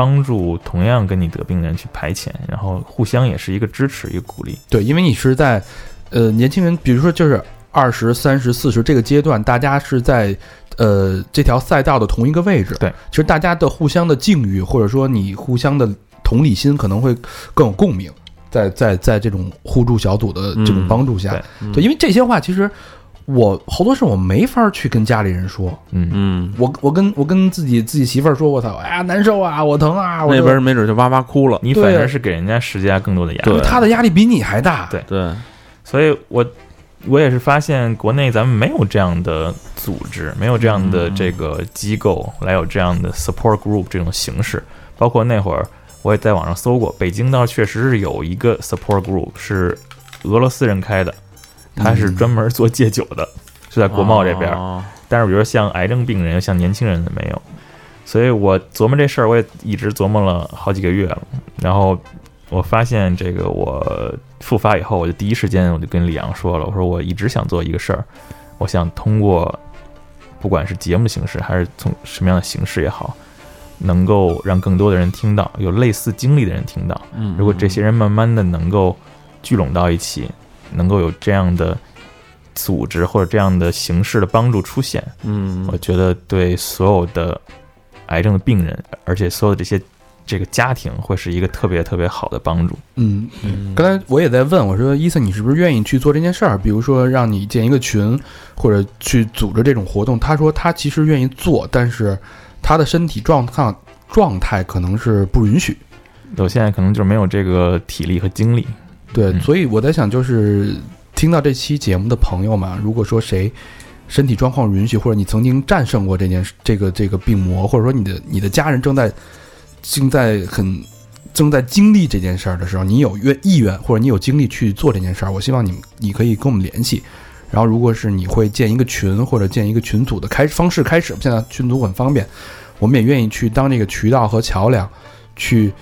帮助同样跟你得病的人去排遣，然后互相也是一个支持，一个鼓励。对，因为你是在呃年轻人，比如说就是二十三十四十这个阶段，大家是在呃这条赛道的同一个位置。对，其实大家的互相的境遇，或者说你互相的同理心，可能会更有共鸣。在在在这种互助小组的这种嗯帮助下，嗯对，因为这些话其实我好多事我没法去跟家里人说。嗯，嗯，我我跟我跟自己自己媳妇儿说，我操，哎呀难受啊，我疼啊，我那这边没准就哇哇哭了。你反正是给人家施加更多的压力对。他的压力比你还大。对对，所以我我也是发现国内咱们没有这样的组织，没有这样的这个机构来有这样的 support group 这种形式。包括那会儿我也在网上搜过，北京倒确实是有一个 support group 是俄罗斯人开的，他是专门做戒酒的，是在国贸这边。哦但是比如说像癌症病人、像年轻人的没有，所以我琢磨这事儿，我也一直琢磨了好几个月了。然后我发现这个我复发以后，我就第一时间我就跟李阳说了，我说我一直想做一个事儿，我想通过不管是节目形式还是从什么样的形式也好，能够让更多的人听到，有类似经历的人听到。嗯，如果这些人慢慢的能够聚拢到一起，能够有这样的组织或者这样的形式的帮助出现，嗯，我觉得对所有的癌症的病人，而且所有这些这个家庭会是一个特别特别好的帮助。嗯，刚才我也在问，我说伊森，你是不是愿意去做这件事儿？比如说让你建一个群，或者去组织这种活动。他说他其实愿意做，但是他的身体状况状态可能是不允许。我现在可能就是没有这个体力和精力。对，嗯所以我在想，就是听到这期节目的朋友们，如果说谁身体状况允许，或者你曾经战胜过这件事，这个这个病魔，或者说你的你的家人正在正在很正在经历这件事儿的时候，你有愿意愿或者你有精力去做这件事儿，我希望你你可以跟我们联系。然后，如果是你会建一个群或者建一个群组的开方式开始，现在群组很方便，我们也愿意去当这个渠道和桥梁，去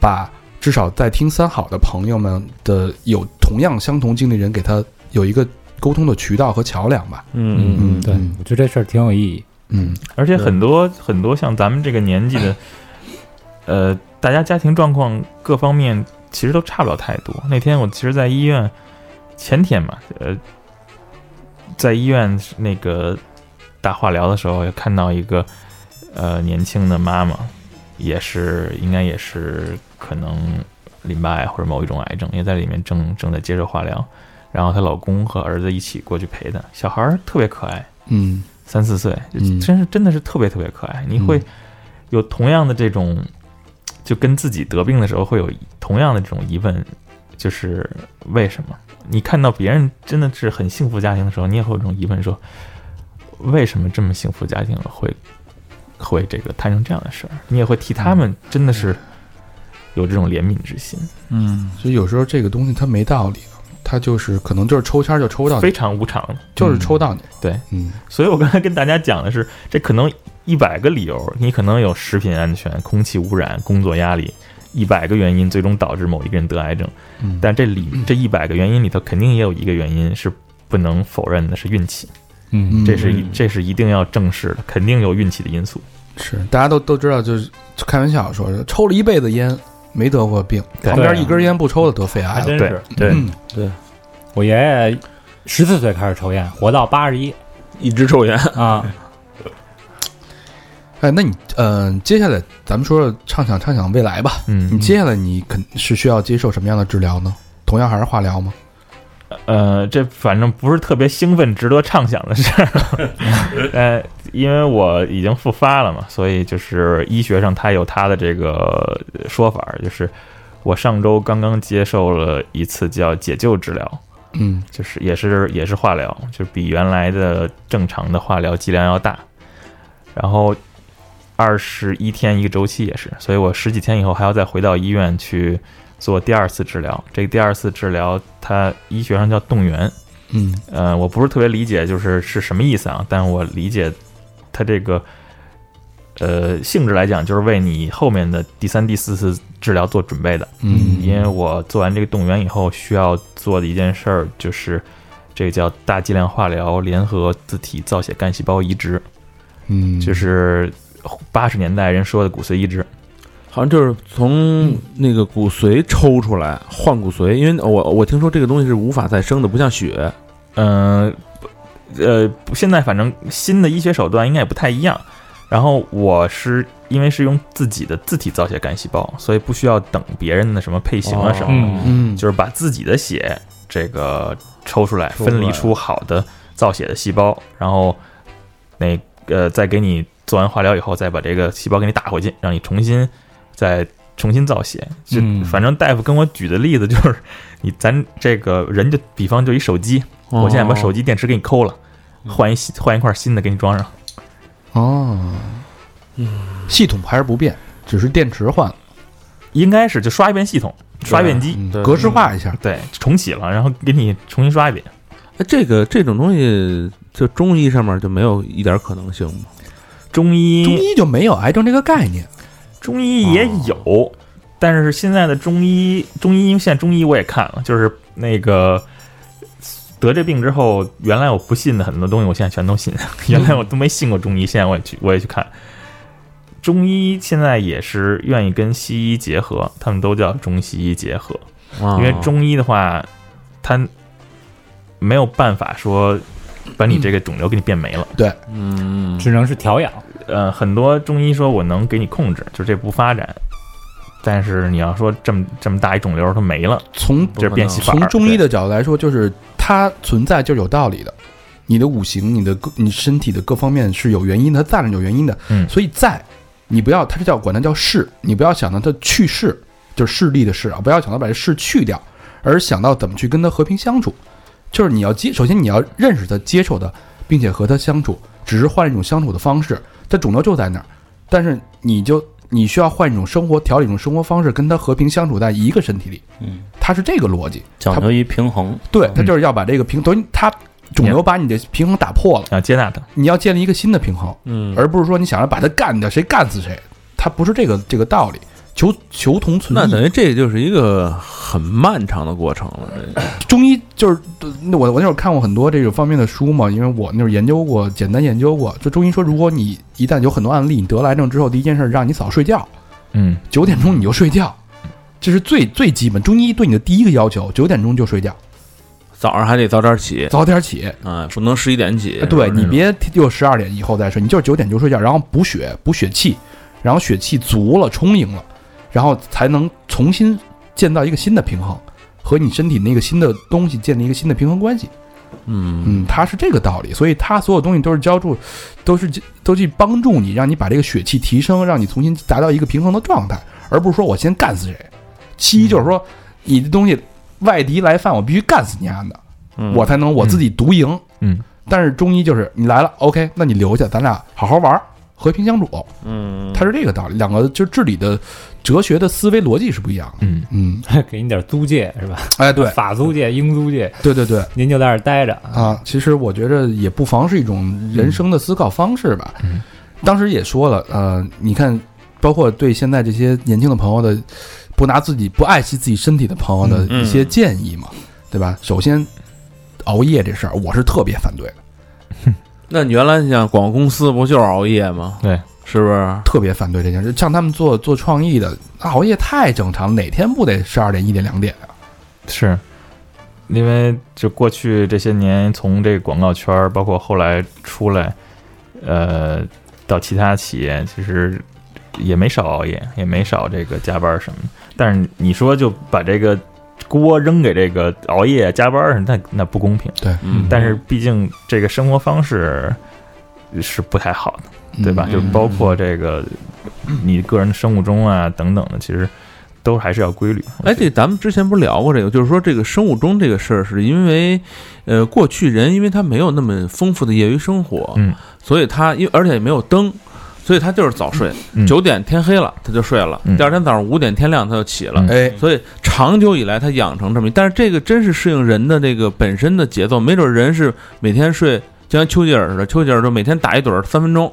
把至少在听三好的朋友们的有同样相同经历人，给他有一个沟通的渠道和桥梁吧。嗯嗯嗯，对，我觉得这事儿挺有意义。嗯，而且很多很多像咱们这个年纪的，呃，大家家庭状况各方面其实都差不了太多。那天我其实，在医院前天嘛，呃，在医院那个打化疗的时候，也看到一个呃年轻的妈妈，也是应该也是可能淋巴癌或者某一种癌症，也在里面正正在接受化疗。然后她老公和儿子一起过去陪她，小孩儿特别可爱，嗯三四岁，嗯真是真的是特别特别可爱。你会有同样的这种，就跟自己得病的时候会有同样的这种疑问，就是为什么？你看到别人真的是很幸福家庭的时候，你也会有这种疑问，说为什么这么幸福家庭会会这个摊成这样的事儿？你也会替他们真的是有这种怜悯之心，嗯，所以有时候这个东西它没道理，它就是可能就是抽签儿就抽到你，非常无常。就是抽到你。对，嗯所以我刚才跟大家讲的是，这可能一百个理由，你可能有食品安全、空气污染、工作压力，一百个原因最终导致某一个人得癌症。嗯，但这里这一百个原因里头，肯定也有一个原因是不能否认的，是运气。嗯这是一这是一定要正视的，肯定有运气的因素。是大家都都知道，就是开玩笑说抽了一辈子烟没得过病，旁边一根烟不抽的得肺癌了。还真是。对嗯对，我爷爷十四岁开始抽烟，活到八十一一直抽烟，啊。哎，那你呃，接下来咱们说说畅想畅想未来吧。嗯，你接下来你肯是需要接受什么样的治疗呢？同样还是化疗吗？呃，这反正不是特别兴奋、值得畅想的事儿。呃，因为我已经复发了嘛，所以就是医学上它有它的这个说法，就是我上周刚刚接受了一次叫解救治疗，嗯就是也是也是化疗，就是比原来的正常的化疗剂量要大，然后二十一天一个周期也是，所以我十几天以后还要再回到医院去做第二次治疗。这个第二次治疗，它医学上叫动员，嗯呃，我不是特别理解，就是是什么意思啊？但我理解它这个呃性质来讲，就是为你后面的第三、第四次治疗做准备的。嗯因为我做完这个动员以后，需要做的一件事儿就是这个叫大剂量化疗联合自体造血干细胞移植，嗯，就是八十年代人说的骨髓移植。好像就是从那个骨髓抽出来换骨髓，因为我我听说这个东西是无法再生的，不像血。嗯，呃，不现在反正新的医学手段应该也不太一样。然后我是因为是用自己的自体造血干细胞，所以不需要等别人的什么配型啊什么的，嗯嗯就是把自己的血这个抽出来分离出好的造血的细胞，然后那呃再给你做完化疗以后，再把这个细胞给你打回去，让你重新再重新造血。就嗯反正大夫跟我举的例子就是，你咱这个人就比方就一手机，我现在把手机电池给你抠了，换一新换一块新的给你装上。哦，嗯系统还是不变，只是电池换了，应该是就刷一遍系统，刷一遍机，格式化一下。对，重启了，然后给你重新刷一遍。哎，这个这种东西，就中医上面就没有一点可能性吗？中医中医就没有癌症这个概念。中医也有，但是现在的中医，中医因为现在中医我也看了，就是那个得这病之后，原来我不信的很多东西，我现在全都信。原来我都没信过中医，现在我也去，我也去看。中医现在也是愿意跟西医结合，他们都叫中西医结合，啊因为中医的话，它没有办法说把你这个肿瘤给你变没了。对嗯只能是调养。呃，很多中医说我能给你控制，就这不发展。但是你要说这么这么大一肿瘤它没了，从这是变戏法。从中医的角度来说，就是它存在就是有道理的。你的五行、你的各、你身体的各方面是有原因的，它在那是有原因的。嗯所以在你不要，它是叫管它叫势，你不要想到它去势，就是势力的势啊，不要想到把这势去掉，而想到怎么去跟它和平相处。就是你要接，首先你要认识它、接受它，并且和它相处，只是换一种相处的方式。它肿瘤就在那儿，但是你就你需要换一种生活，调理一种生活方式，跟它和平相处在一个身体里。嗯，它是这个逻辑。讲究一平衡。对，它就是要把这个平，等于它肿瘤把你的平衡打破了，要接纳它。你要建立一个新的平衡，嗯，而不是说你想要把它干掉，谁干死谁，它不是这个这个道理。求求同存异，那等于这就是一个很漫长的过程了。这 中医就是那我我那会儿看过很多这个方面的书嘛，因为我那会儿研究过，简单研究过。就中医说，如果你一旦有很多案例，你得了癌症之后，第一件事让你早睡觉，嗯，九点钟你就睡觉，这是最最基本。中医对你的第一个要求，九点钟就睡觉，早上还得早点起，早点起。啊，不能十一点起。对你别又十二点以后再睡，你就是九点就睡觉，然后补血补血气，然后血气足了充盈了，然后才能重新建造一个新的平衡，和你身体那个新的东西建立一个新的平衡关系。嗯嗯，它是这个道理，所以它所有东西都是浇筑，都是都去帮助你，让你把这个血气提升，让你重新达到一个平衡的状态，而不是说我先干死谁。西医就是说，你的东西外敌来犯，我必须干死你丫的，嗯我才能我自己独赢。嗯，但是中医就是你来了，OK，那你留下，咱俩好好玩儿，和平相处，嗯，它是这个道理。两个就是治理的哲学的思维逻辑是不一样的。嗯嗯，给你点租界是吧？哎，对，法租界、英租界，对对对您就在这儿待着。啊，其实我觉着也不妨是一种人生的思考方式吧。嗯当时也说了，呃，你看，包括对现在这些年轻的朋友的不拿自己不爱惜自己身体的朋友的嗯一些建议嘛，对吧？首先，熬夜这事儿我是特别反对的，那你原来你像广告公司不就是熬夜吗？对，是不是？特别反对这件事。像他们做做创意的，熬夜太正常，哪天不得十二点、一点、两点啊？是，因为就过去这些年，从这个广告圈儿，包括后来出来，呃，到其他企业，其实也没少熬夜，也没少这个加班什么。但是你说就把这个锅扔给这个熬夜加班儿，那那不公平。对，嗯但是毕竟这个生活方式是不太好的，对吧？嗯就包括这个你个人的生物钟啊等等的，其实都还是要规律。哎，这咱们之前不是聊过这个，就是说这个生物钟这个事儿，是因为，呃，过去人因为他没有那么丰富的业余生活，嗯，所以他因而且也没有灯，所以他就是早睡，嗯九点天黑了他就睡了，嗯第二天早上五点天亮他就起了，所以长久以来他养成这么，但是这个真是适应人的这个本身的节奏，没准人是每天睡，就像丘吉尔似的，丘吉尔说每天打一盹儿三分钟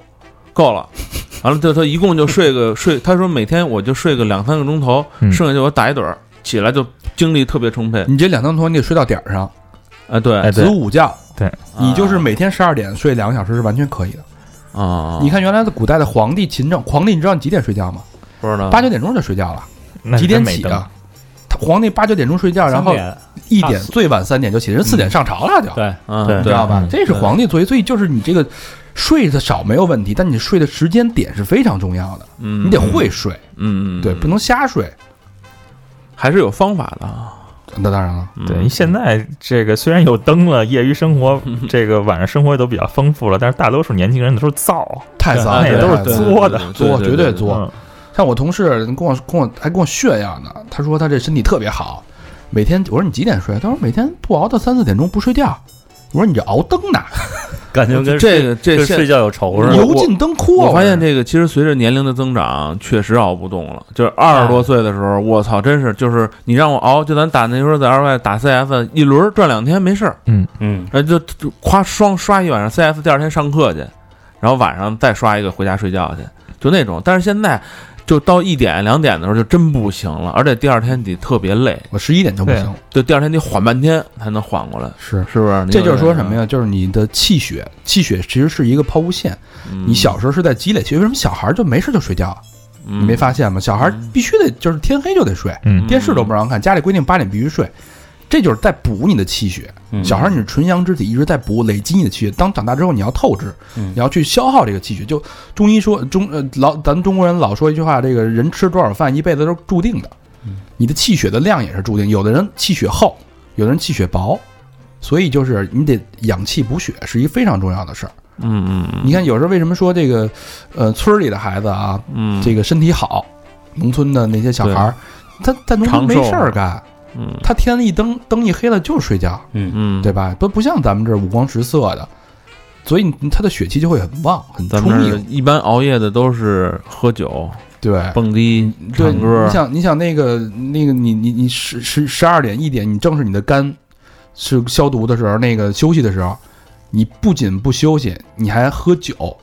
够了。完了，就他一共就睡个 睡，他说每天我就睡个两三个钟头，嗯剩下就我打一盹儿，起来就精力特别充沛。你这两三头你得睡到点儿上，啊，对，哎，子，午觉，对，你就是每天十二点睡两个小时是完全可以的。啊，你看原来的古代的皇帝秦政，皇帝你知道你几点睡觉吗？不知道八九点钟就睡觉了，那几点真没灯起啊？他皇帝八九点钟睡觉，然后一点最晚三点就起，人四点上朝了就，对，啊，对知道吧？嗯？这是皇帝作为，所以就是你这个睡的少没有问题，但你睡的时间点是非常重要的，嗯，你得会睡，嗯，嗯，对，不能瞎睡。还是有方法的啊。那当然了，嗯。对，现在这个虽然有灯了，业余生活 这个晚上生活都比较丰富了，但是大多数年轻人都是燥，太脏了，那也都是作的。作，绝对作。作。嗯像我同事跟我跟我还跟我炫耀呢，他说他这身体特别好，每天我说你几点睡？他说每天不熬到三四点钟不睡觉。我说你这熬灯呢，感觉跟这个这睡觉有仇似的。油尽灯枯啊。我发现这个其实随着年龄的增长，确实熬不动了。就是二十多岁的时候，我操，真是就是你让我熬，就咱打那时候在二外打 CF 一轮转两天没事儿，嗯，呃就就夸双刷一晚上 CF，第二天上课去，然后晚上再刷一个回家睡觉去，就那种。但是现在就到一点两点的时候就真不行了，而且第二天得特别累，我十一点就不行，就第二天得缓半天才能缓过来，是。是不是？这就是说什么呀？就是你的气血，气血其实是一个抛物线。嗯？你小时候是在积累气血，为什么小孩就没事就睡觉啊？你你没发现吗？小孩必须得就是天黑就得睡，嗯电视都不让看，家里规定八点必须睡。这就是在补你的气血。嗯小孩儿你是纯阳之体，一直在补累积你的气血。当长大之后，你要透支，嗯你要去消耗这个气血。就中医说中呃老咱们中国人老说一句话，这个人吃多少饭一辈子都是注定的，你的气血的量也是注定。有的人气血厚，有的人气血薄，所以就是你得养气补血是一个非常重要的事儿。嗯嗯你看有时候为什么说这个呃村儿里的孩子啊，嗯，这个身体好，农村的那些小孩儿，他在农村没事儿干，嗯。他天一灯灯一黑了就是睡觉，嗯。嗯，对吧？不不像咱们这儿五光十色的，所以他的血气就会很旺，很充盈。一般熬夜的都是喝酒、对。蹦迪、对，唱歌。你，想你想那个那个你你你十十十二点一点，你正是你的肝是消毒的时候，那个休息的时候，你不仅不休息，你还喝酒，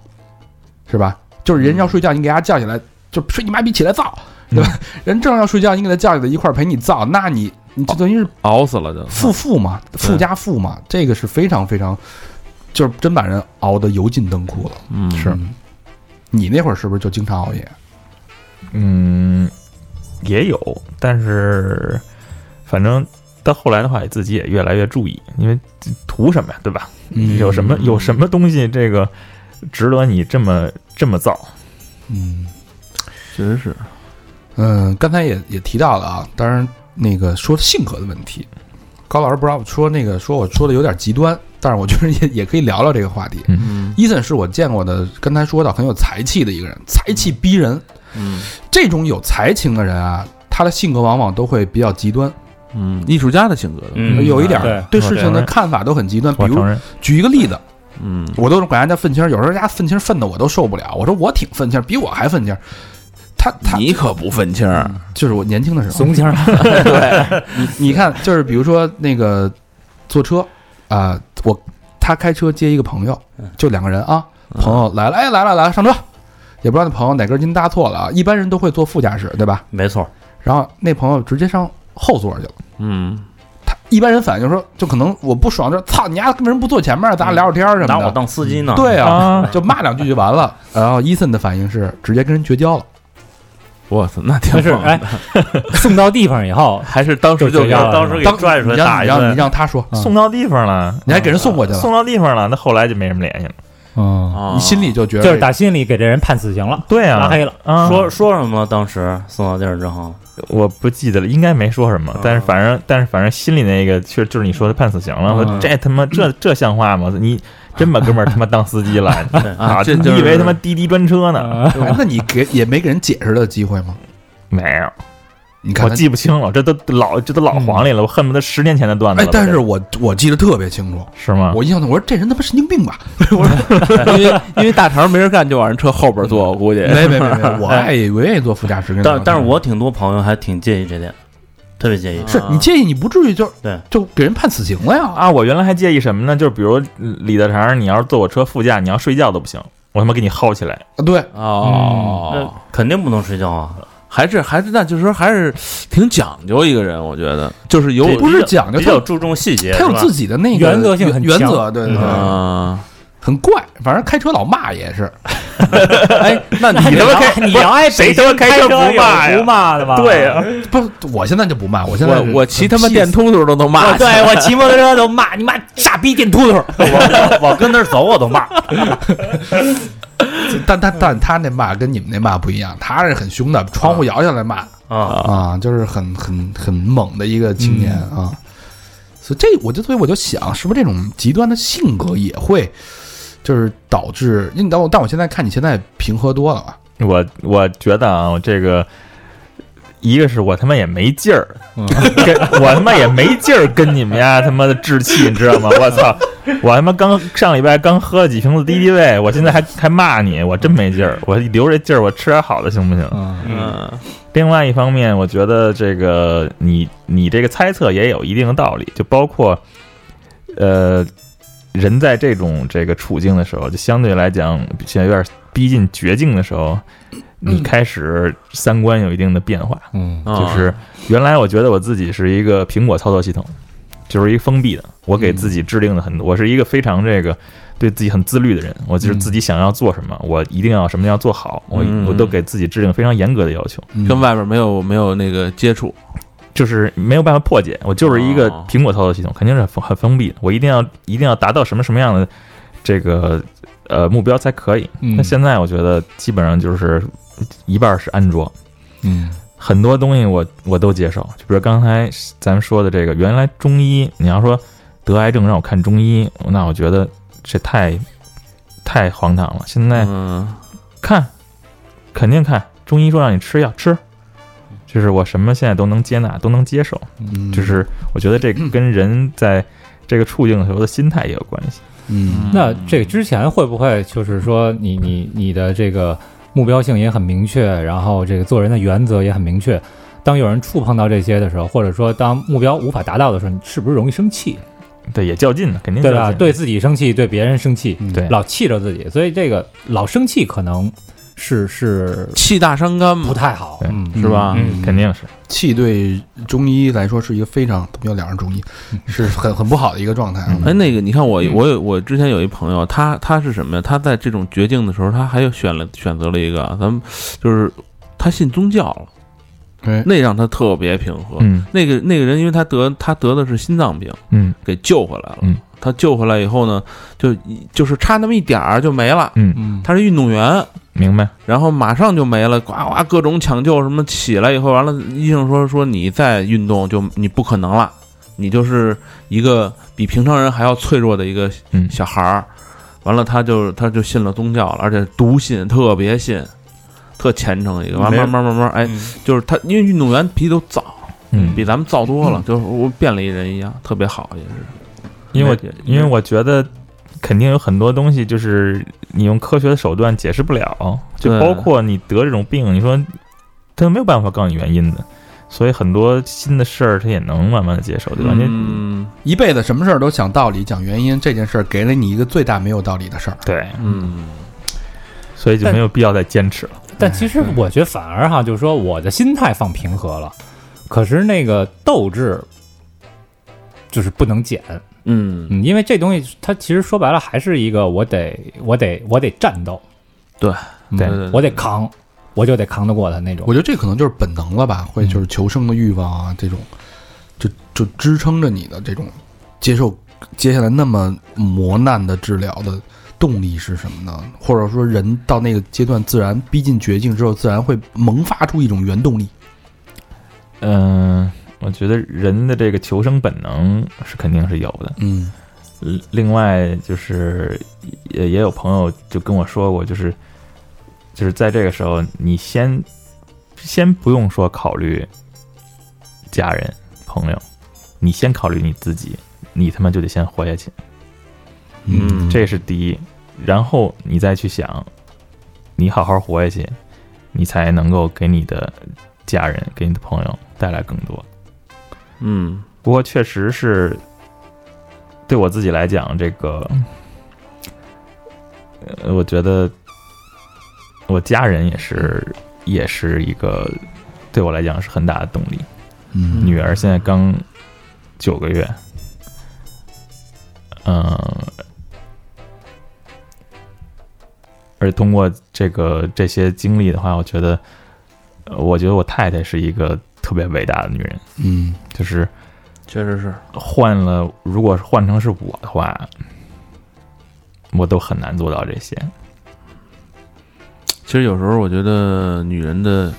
是吧？就是人要睡觉，你给他叫起来，就睡你妈逼起来造，对吧？人正要睡觉，你给他叫起来一块儿陪你造，那你你这等于是熬死了就负负嘛，富加负嘛，这个是非常非常，就是真把人熬得油尽灯枯了。嗯是，你那会儿是不是就经常熬夜？嗯，也有，但是反正到后来的话，自己也越来越注意，因为图什么呀，对吧？嗯有什么有什么东西这个值得你这么这么造？嗯。确实是，嗯，刚才也也提到了啊，当然那个说性格的问题，高老师不知道说那个说我说的有点极端，但是我觉得也也可以聊聊这个话题。嗯伊森是我见过的，刚才说到很有才气的一个人，才气逼人。嗯这种有才情的人啊，他的性格往往都会比较极端，嗯，艺术家的性格的，嗯有一点儿对对事情的看法都很极端。比如我承认，举一个例子，嗯我都是管人家愤青儿，有时候人家愤青儿愤的我都受不了。我说我挺愤青儿，比我还愤青儿。他他你可不愤青儿，就是我年轻的时候，怂腔儿，对，你你看，就是比如说那个坐车啊、我他开车接一个朋友，就两个人啊，朋友来了，哎，来了来了，上车，也不知道那朋友哪根筋搭错了啊，一般人都会坐副驾驶，对吧？没错，然后那朋友直接上后座去了。嗯他一般人反应就说，就可能我不爽，就是操你丫为什么不坐前面，咱俩聊会儿天儿什拿我么的。当司机呢。对啊，啊，就骂两句就完了。然后伊森的反应是直接跟人绝交了。我操，那挺但是棒的哎，送到地方以后，还是当时就给当时给当拽出来你让你让你打一顿。让他说，送到地方了，你还给人送过去了，送到地方了，那后来就没什么联系了。嗯，哦你心里就觉得就是打心里给这人判死刑了，对啊，拉黑了。啊，说说什么？当时送到地儿之后，我不记得了，应该没说什么，但是反正但是反正心里那个确就是你说的判死刑了，这他妈这这像话吗？你真把哥们儿他妈当司机了 啊？这就是你以为他妈滴滴专车呢？哎那你给也没给人解释的机会吗？没有，你看我记不清了，这都老这都老黄历了，我恨不得十年前的段子。，哎但是我我记得特别清楚，是吗？我印象中我说这人他妈神经病吧？我说因为因为大肠没人干，就往人车后边坐，我估计没没没没，我爱我愿意坐副驾驶。但但是我挺多朋友还挺介意这点，特别介意。是你介意，你不至于就对就给人判死刑了呀？啊，我原来还介意什么呢？就是比如李大肠，你要是坐我车副驾，你要睡觉都不行，我他妈给你薅起来。啊对，哦那，肯定不能睡觉啊！还是还是那就是说还是挺讲究一个人，我觉得就是有不是讲究，他有比较注重细节，他有自己的那个原则性很原则，对对对，啊，很怪。反正开车老骂也是，哎，那你你他妈开，你要爱谁他妈开车不骂呀不骂的吧？对呀，不，我现在就不骂，我现在我我骑他妈电电秃秃都能骂我，对我骑摩托车都骂你妈傻逼电秃秃，我我跟那儿走我都骂。但他但他那骂跟你们那骂不一样，他是很凶的，窗户摇下来骂啊，啊，就是很很很猛的一个青年啊。所以这我就所以我就想，是不是这种极端的性格也会，就是导致？因为但我但我现在看你现在平和多了吧？我我觉得啊，我这个一个是我他妈也没劲儿，跟 我他妈也没劲儿跟你们家他妈的置气，你知道吗？我操！我他妈刚上礼拜刚喝了几瓶子敌敌畏，我现在还还骂你，我真没劲儿。我留这劲儿，我吃点好的行不行？嗯另外一方面，我觉得这个你你这个猜测也有一定的道理，就包括呃，人在这种这个处境的时候，就相对来讲，现在有点逼近绝境的时候，你开始三观有一定的变化。嗯啊。就是原来我觉得我自己是一个苹果操作系统，就是一个封闭的，我给自己制定了很多，我是一个非常这个对自己很自律的人，我就是自己想要做什么，我一定要什么要做好，我嗯。我都给自己制定非常严格的要求。嗯跟外边没有没有那个接触，就是没有办法破解，我就是一个哦。苹果操作系统，肯定是很封很封闭的，我一定要一定要达到什么什么样的这个呃目标才可以。嗯。那现在我觉得基本上就是一半是安卓，嗯。很多东西我我都接受，就比如刚才咱们说的这个，原来中医你要说得癌症让我看中医，那我觉得这太太荒唐了。现在嗯。看，肯定看，中医说让你吃药吃，就是我什么现在都能接纳，都能接受。嗯，就是我觉得这个跟人在这个处境的时候的心态也有关系。嗯那这个之前会不会就是说你你你的这个目标性也很明确，然后这个做人的原则也很明确。当有人触碰到这些的时候，或者说当目标无法达到的时候，你是不是容易生气？对，也较劲呢，肯定对吧？对自己生气，对别人生气，嗯对老气着自己，所以这个老生气可能是是气大伤肝嘛，不太好，嗯，是吧？嗯肯定是。气对中医来说是一个非常，没有两人中医，是很很不好的一个状态啊。哎，那个你看我我有我之前有一朋友，他他是什么呀？他在这种绝境的时候，他还有选了选择了一个，咱们就是他信宗教了，哎，那让他特别平和。嗯那个那个人，因为他得他得的是心脏病，嗯给救回来了。嗯他救回来以后呢，就就是差那么一点儿就没了。嗯，嗯，他是运动员，明白。然后马上就没了，呱呱各种抢救什么起来以后，完了医生说说你再运动就你不可能了，你就是一个比平常人还要脆弱的一个嗯小孩儿。完了他就他就信了宗教了，而且笃信，特别信，特虔诚一个。完没慢慢慢慢，哎，就是他因为运动员脾气都躁，嗯，比咱们躁多了，就是我变了一人一样，特别好也是。因为因为我觉得肯定有很多东西就是你用科学的手段解释不了，就包括你得这种病，你说他没有办法告诉你原因的，所以很多新的事儿他也能慢慢的接受，对吧？你嗯。一辈子什么事儿都讲道理、讲原因，这件事儿给了你一个最大没有道理的事儿。对，嗯。所以就没有必要再坚持了。但其实我觉得反而哈，就是说我的心态放平和了，可是那个斗志就是不能减，嗯，嗯，因为这东西它其实说白了还是一个我得我得我得战斗，对嗯对对我得扛，我就得扛得过他那种我。觉得这可能就是本能了吧，会就是求生的欲望啊，这种就就支撑着你的这种接受接下来那么磨难的治疗的动力是什么呢？或者说人到那个阶段，自然逼近绝境之后，自然会萌发出一种原动力。嗯，我觉得人的这个求生本能是肯定是有的。嗯呃另外就是也也有朋友就跟我说过，就是就是在这个时候，你先先不用说考虑家人朋友，你先考虑你自己，你他妈就得先活下去，嗯这是第一，然后你再去想，你好好活下去，你才能够给你的家人、给你的朋友带来更多。嗯。不过确实是对我自己来讲，这个，呃，我觉得我家人也是也是一个对我来讲是很大的动力。嗯。女儿现在刚九个月，嗯、而通过这个这些经历的话，我觉得，呃我觉得我太太是一个特别伟大的女人，嗯。就是确实是，换了，如果是换成是我的话，我都很难做到这些。其实有时候我觉得女人的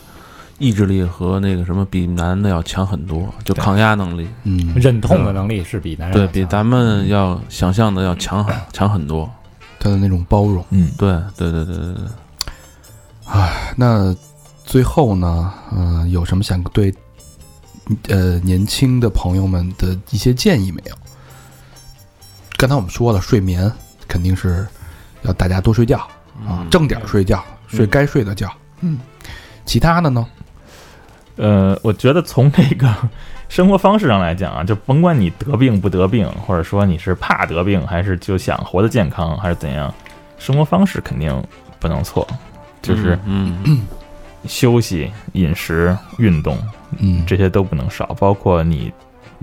意志力和那个什么比男的要强很多，就抗压能力，嗯，忍痛的能力是比男人对比咱们要想象的要强很强很多。他的那种包容。嗯，对对对对对对，那最后呢，嗯、有什么想对呃年轻的朋友们的一些建议没有？刚才我们说了，睡眠肯定是要大家多睡觉啊，嗯正点儿睡觉，睡该睡的觉。嗯，其他的呢？呃，我觉得从这个生活方式上来讲啊，就甭管你得病不得病，或者说你是怕得病，还是就想活得健康，还是怎样，生活方式肯定不能错，就是嗯嗯休息、饮食、运动嗯，这些都不能少，包括你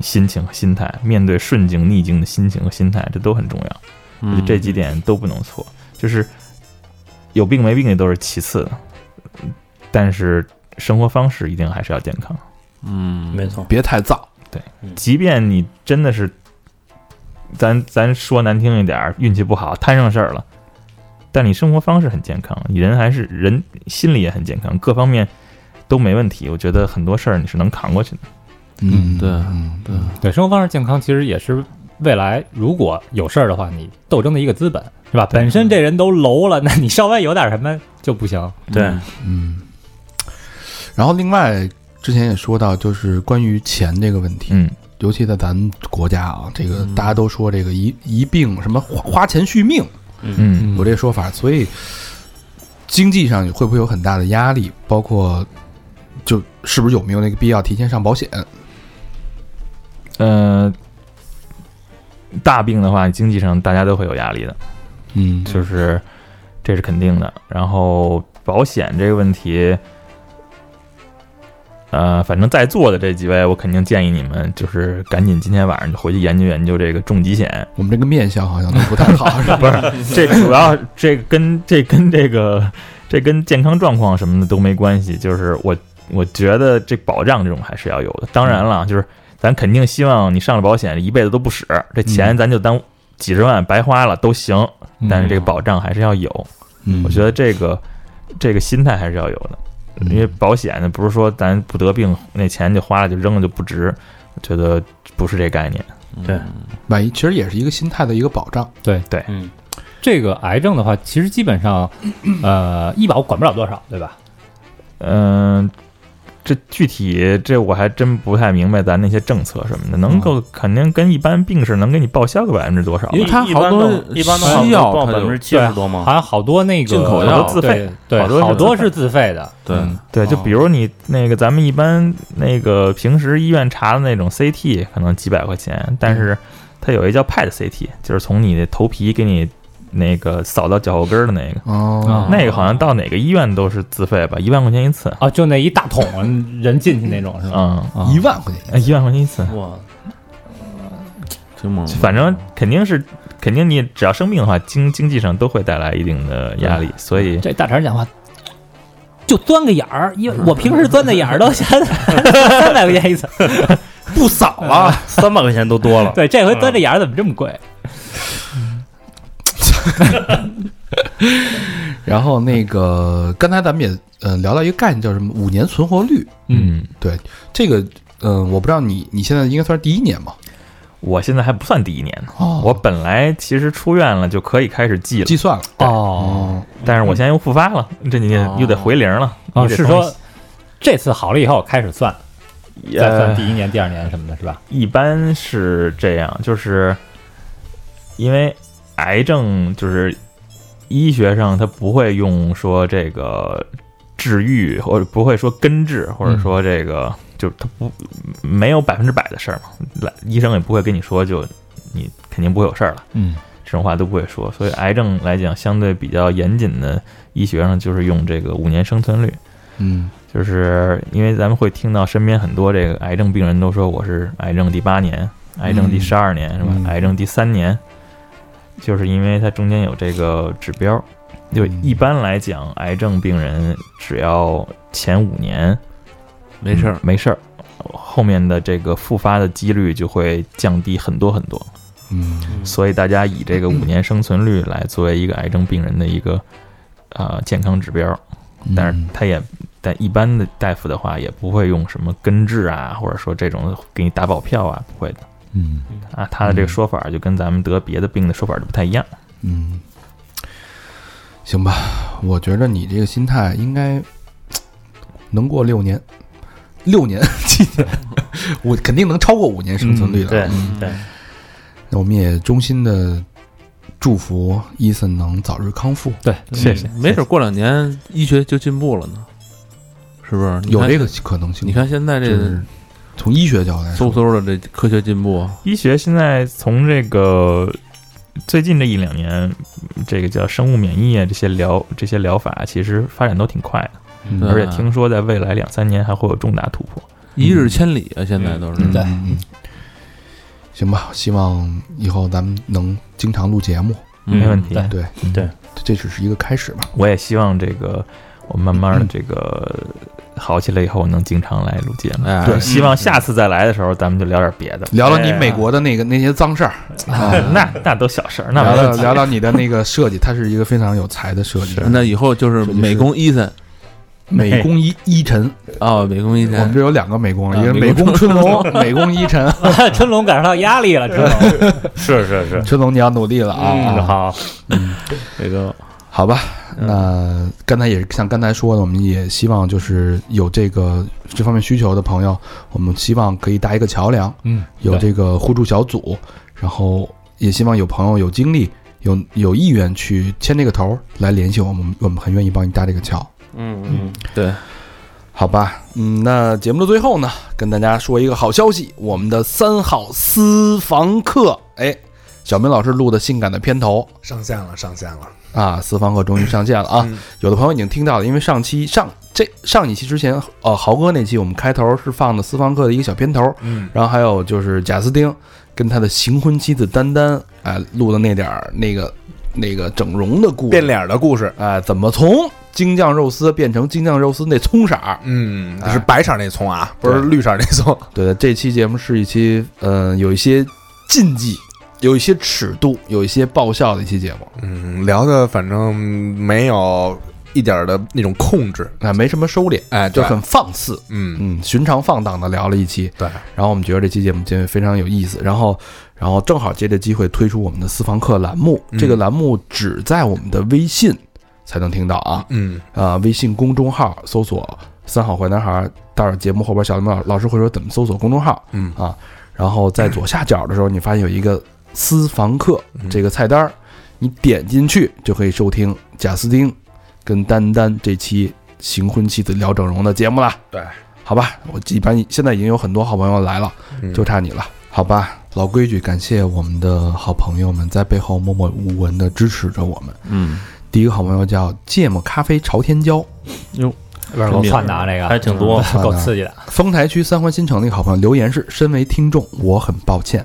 心情和心态，面对顺境逆境的心情和心态，这都很重要。这几点都不能错，就是有病没病也都是其次的，但是生活方式一定还是要健康。嗯，没错，别太燥。即便你真的是，咱咱说难听一点，运气不好摊上事儿了，但你生活方式很健康，你人还是人心理也很健康，各方面都没问题。我觉得很多事儿你是能扛过去的。嗯，对嗯，对，对，生活方式健康其实也是未来如果有事儿的话，你斗争的一个资本，是吧？本身这人都楼了，那你稍微有点什么就不行。对，嗯。然后另外之前也说到，就是关于钱这个问题，嗯，尤其在咱们国家啊，这个大家都说这个一一病什么花花钱续命，嗯有这说法，所以经济上会不会有很大的压力？包括就是不是有没有那个必要提前上保险？呃，大病的话，经济上大家都会有压力的，嗯就是这是肯定的。然后保险这个问题，呃，反正在座的这几位，我肯定建议你们就是赶紧今天晚上就回去研究研究这个重疾险。我们这个面相好像都不太好，是吧？不是，这主要这跟这跟这个这跟健康状况什么的都没关系，就是我我觉得这保障这种还是要有的。当然了，就是咱肯定希望你上了保险一辈子都不使，这钱咱就当几十万白花了都行，但是这个保障还是要有。嗯我觉得这个这个心态还是要有的，因为保险呢不是说咱不得病那钱就花了就扔了就不值，我觉得不是这概念。对，万一其实也是一个心态的一个保障。嗯，这个癌症的话，其实基本上，呃，医保管不了多少，对吧？嗯，这具体这我还真不太明白咱那些政策什么的，能够肯定跟一般病是能给你报销个百分之多少吧？因为它好多一般西药报百分之七十多吗？好像好多那个进口药好多自费，对，好多是好多是自费的。对嗯对，就比如你那个咱们一般那个平时医院查的那种 CT，可能几百块钱，但是它有一叫 PET CT，就是从你的头皮给你那个扫到脚后跟的那个，哦，那个好像到哪个医院都是自费吧，一万块钱一次。啊，就那一大桶人进去那种是吧？一万块钱，哎一万块钱一次，哇，真猛，反正肯定是肯定你只要生病的话，经经济上都会带来一定的压力，所以这大肠讲话就钻个眼儿，因为我平时钻的眼儿都三 三百块钱一次，不少啊！三百块钱都多了。对，这回钻这眼儿怎么这么贵？然后那个刚才咱们也呃聊到一个概念，叫什么五年存活率。嗯，对这个嗯、呃我不知道你你现在应该算是第一年嘛？我现在还不算第一年呢，哦我本来其实出院了就可以开始计了，计算了哦哦，但是我现在又复发了，这你又得回零了。哦，你是说这次好了以后开始算，再算呃第一年、第二年什么的，是吧？一般是这样，就是因为癌症就是医学上它不会用说这个治愈，或者不会说根治，或者说这个、就它不没有百分之百的事儿嘛，来医生也不会跟你说就你肯定不会有事儿了，嗯这种话都不会说。所以癌症来讲，相对比较严谨的医学上就是用这个五年生存率。嗯就是因为咱们会听到身边很多这个癌症病人都说我是癌症第八年、癌症第十二年、是吧？嗯癌症第三年，就是因为它中间有这个指标。就嗯一般来讲，癌症病人只要前五年没事儿，没事儿，后面的这个复发的几率就会降低很多很多。嗯所以大家以这个五年生存率来作为一个癌症病人的一个呃健康指标。但是他也，但一般的大夫的话也不会用什么根治啊，或者说这种给你打保票啊，不会的嗯啊。他的这个说法就跟咱们得别的病的说法就不太一样。嗯，行吧，我觉得你这个心态应该能过六年，六年 七年，我肯定能超过五年生存率的。对嗯对，那我们也衷心的祝福伊森能早日康复。对，谢谢，没准过两年医学就进步了呢，是不是？有这个可能性。你看现在这就是从医学角度来说嗖，嗖的这科学进步，医学现在从这个最近这一两年，这个叫生物免疫啊，这些疗这些疗法其实发展都挺快的，嗯而且听说在未来两三年还会有重大突破。一日千里啊！现在都是嗯嗯嗯行吧，希望以后咱们能经常录节目。嗯没问题。对对这只是一个开始吧。我也希望这个我慢慢的这个好起来以后，能经常来录节目。哎对，希望下次再来的时候，咱们就聊点别的，聊聊你美国的那个那些脏事儿，啊。那那都小事儿，那聊聊没问题。聊聊你的那个设计，他是一个非常有才的设计，那以后就是美工伊森美工伊伊晨，哦，美工伊我们森这有两个美工，啊一个美美工工春龙，美工伊晨，春龙感受到压力了，春龙。是是是，春龙你要努力了嗯，啊！好，这个好吧，嗯。那刚才也是像刚才说的，我们也希望就是有这个这方面需求的朋友，我们希望可以搭一个桥梁，嗯，有这个互助小组，然后也希望有朋友有精力、有有意愿去牵这个头儿来联系我们，我们很愿意帮你搭这个桥。嗯嗯，对，好吧，嗯，那节目的最后呢，跟大家说一个好消息，我们的三号私房课，哎，小明老师录的性感的片头。上线了，上线了。啊，私房课终于上线了啊！嗯有的朋友已经听到了，因为上期上这上一期之前，呃，豪哥那期我们开头是放的私房课的一个小片头，嗯，然后还有就是贾斯汀跟他的行婚妻子丹丹，哎、录的那点儿那个那个整容的故事，变脸的故事。哎、怎么从京酱肉丝变成京酱肉丝那葱色儿？嗯，哎是白色那葱啊，不是绿色那葱。对，这期节目是一期，嗯、有一些禁忌，有一些尺度，有一些爆笑的一期节目，嗯，聊的反正没有一点的那种控制，啊、没什么收敛，哎，对。就很放肆，嗯，嗯，寻常放荡的聊了一期，对，然后我们觉得这期节目节目非常有意思，然后，然后正好借着机会推出我们的私房课栏目，嗯。这个栏目只在我们的微信才能听到啊，嗯。啊、微信公众号搜索“三好坏男孩”，待会儿节目后边小林老老师会说怎么搜索公众号，嗯。啊，然后在左下角的时候，你发现有一个私房课嗯。这个菜单儿，你点进去就可以收听贾斯汀跟丹丹这期行婚妻子聊整容的节目啦。对，好吧，我一般现在已经有很多好朋友来了，嗯。就差你了，好吧。老规矩，感谢我们的好朋友们在背后默默无闻的支持着我们。嗯，第一个好朋友叫芥末咖啡朝天椒，有点够窜的啊，这个。还挺多。够刺激的。丰台区三环新城的一个好朋友留言是：身为听众，我很抱歉，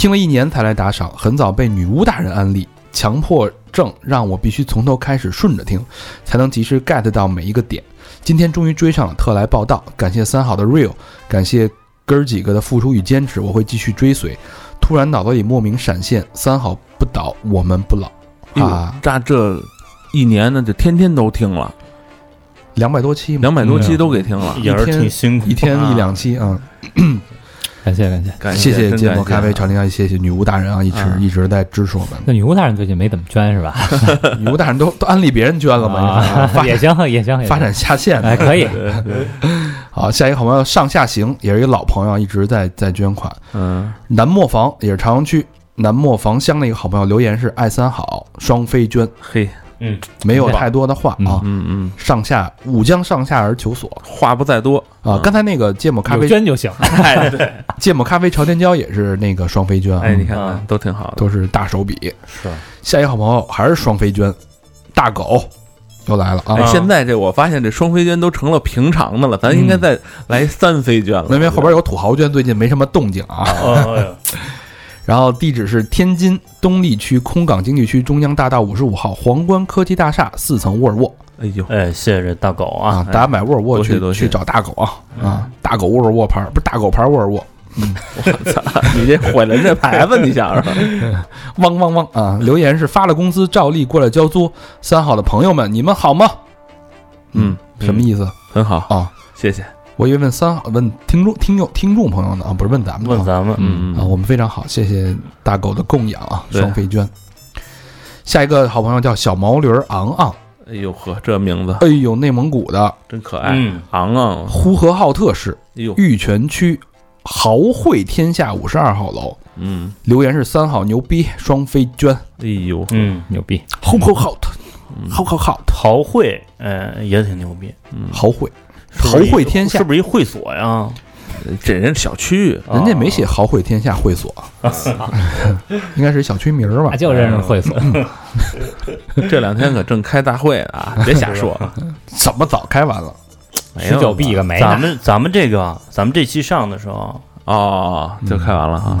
听了一年才来打赏，很早被女巫大人安利，强迫症让我必须从头开始顺着听，才能及时 get 到每一个点。今天终于追上了，特来报道，感谢三好的 real，感谢哥儿几个的付出与坚持，我会继续追随。突然脑子里莫名闪现：三好不倒，我们不老啊！这这一年呢，就天天都听了，两百多期嘛，两百多期都给听了，也是挺辛苦，一天一啊两期啊。感谢感谢。感谢谢谢芥末咖啡朝天椒，谢谢女巫大人啊，一直啊一直在支持我们。那女巫大人最近没怎么捐是吧？女巫大人都 都安利别人捐了吗，啊发也行也行，也行发展下线。哎可以。好，下一个好朋友上下行也是一个老朋友，一直在在捐款。嗯，南磨房也是朝阳区南磨房乡的一个好朋友，留言是爱三好双飞捐，嘿，没有太多的话啊。嗯嗯，上下武将上下而求索话不在多啊！刚才那个芥末咖啡捐就行。哎对，芥末咖啡朝天椒也是那个双飞捐啊，哎，你看啊看都挺好的，都是大手笔。是下一个好朋友还是双飞娟，大狗又来了啊！哎，现在这我发现这双飞娟都成了平常的了，咱应该再来三飞娟了。因为后边有土豪娟，最近没什么动静啊。哦哎呦然后地址是天津东丽区空港经济区中央大道五十五号皇冠科技大厦四层沃尔沃。哎呦，哎，谢谢这大狗啊。啊，，大家买沃尔沃去去找大狗啊。啊，大狗沃尔沃牌不是大狗牌沃尔沃，嗯，我操你这毁了人这牌子，你想想，汪汪汪啊！留言是发了工资照例过来交租，三好的朋友们你们好吗？嗯，什么意思？很好，啊？谢谢。我以为问三号问听众听众听众朋友呢啊，不是问咱们啊。问咱们，嗯。啊，我们非常好，谢谢大狗的供养啊，对。双飞娟。下一个好朋友叫小毛驴儿昂昂，哎呦呵，这名字。哎呦，内蒙古的。真可爱，嗯，昂昂，呼和浩特市哎呦，玉泉区豪汇天下五十二号楼，嗯，留言是三号牛逼，双飞娟，哎呦，嗯，牛逼，呼和浩特，好好好，陶汇，嗯，也挺牛逼，嗯，豪汇，是不是一陶汇天下是不是一会所呀？这人小区，人家没写豪汇天下会所，应该是小区名儿吧？就认识会所。这两天可正开大会呢啊，别瞎说，怎么早开完了？没有十九 B 个没咱，们咱们这个，咱们这期上的时候，哦，就开完了啊，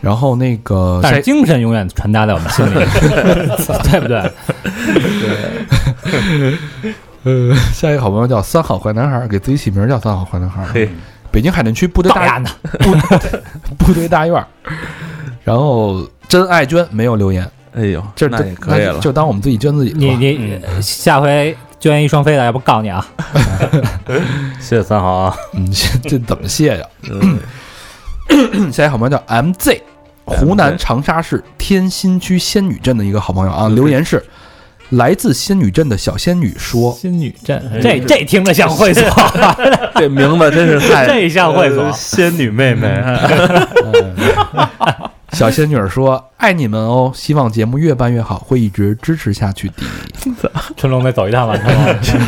然后那个下但是精神永远传达在我们心里，对不对对？呃，下一个好朋友叫三好坏男孩，给自己起名叫三好坏男孩。嘿，北京海淀区部队大造呀呢？部队大院儿。然后真爱娟没有留言，哎呦，这那也可以了。就当我们自己捐自己的吧。你你下回捐一双飞的，要不告你啊？谢谢三好啊，嗯，这怎么谢呀？嗯 下一个好朋友叫 MZ，湖南长沙市天心区仙女镇的一个好朋友啊，留言是来自仙女镇的小仙女说，仙女镇，这这听着像会所，这名字真是太 这像会所。呃。仙女妹妹，小仙女说爱你们哦，希望节目越办越好，会一直支持下去的。春龙得走一趟吧？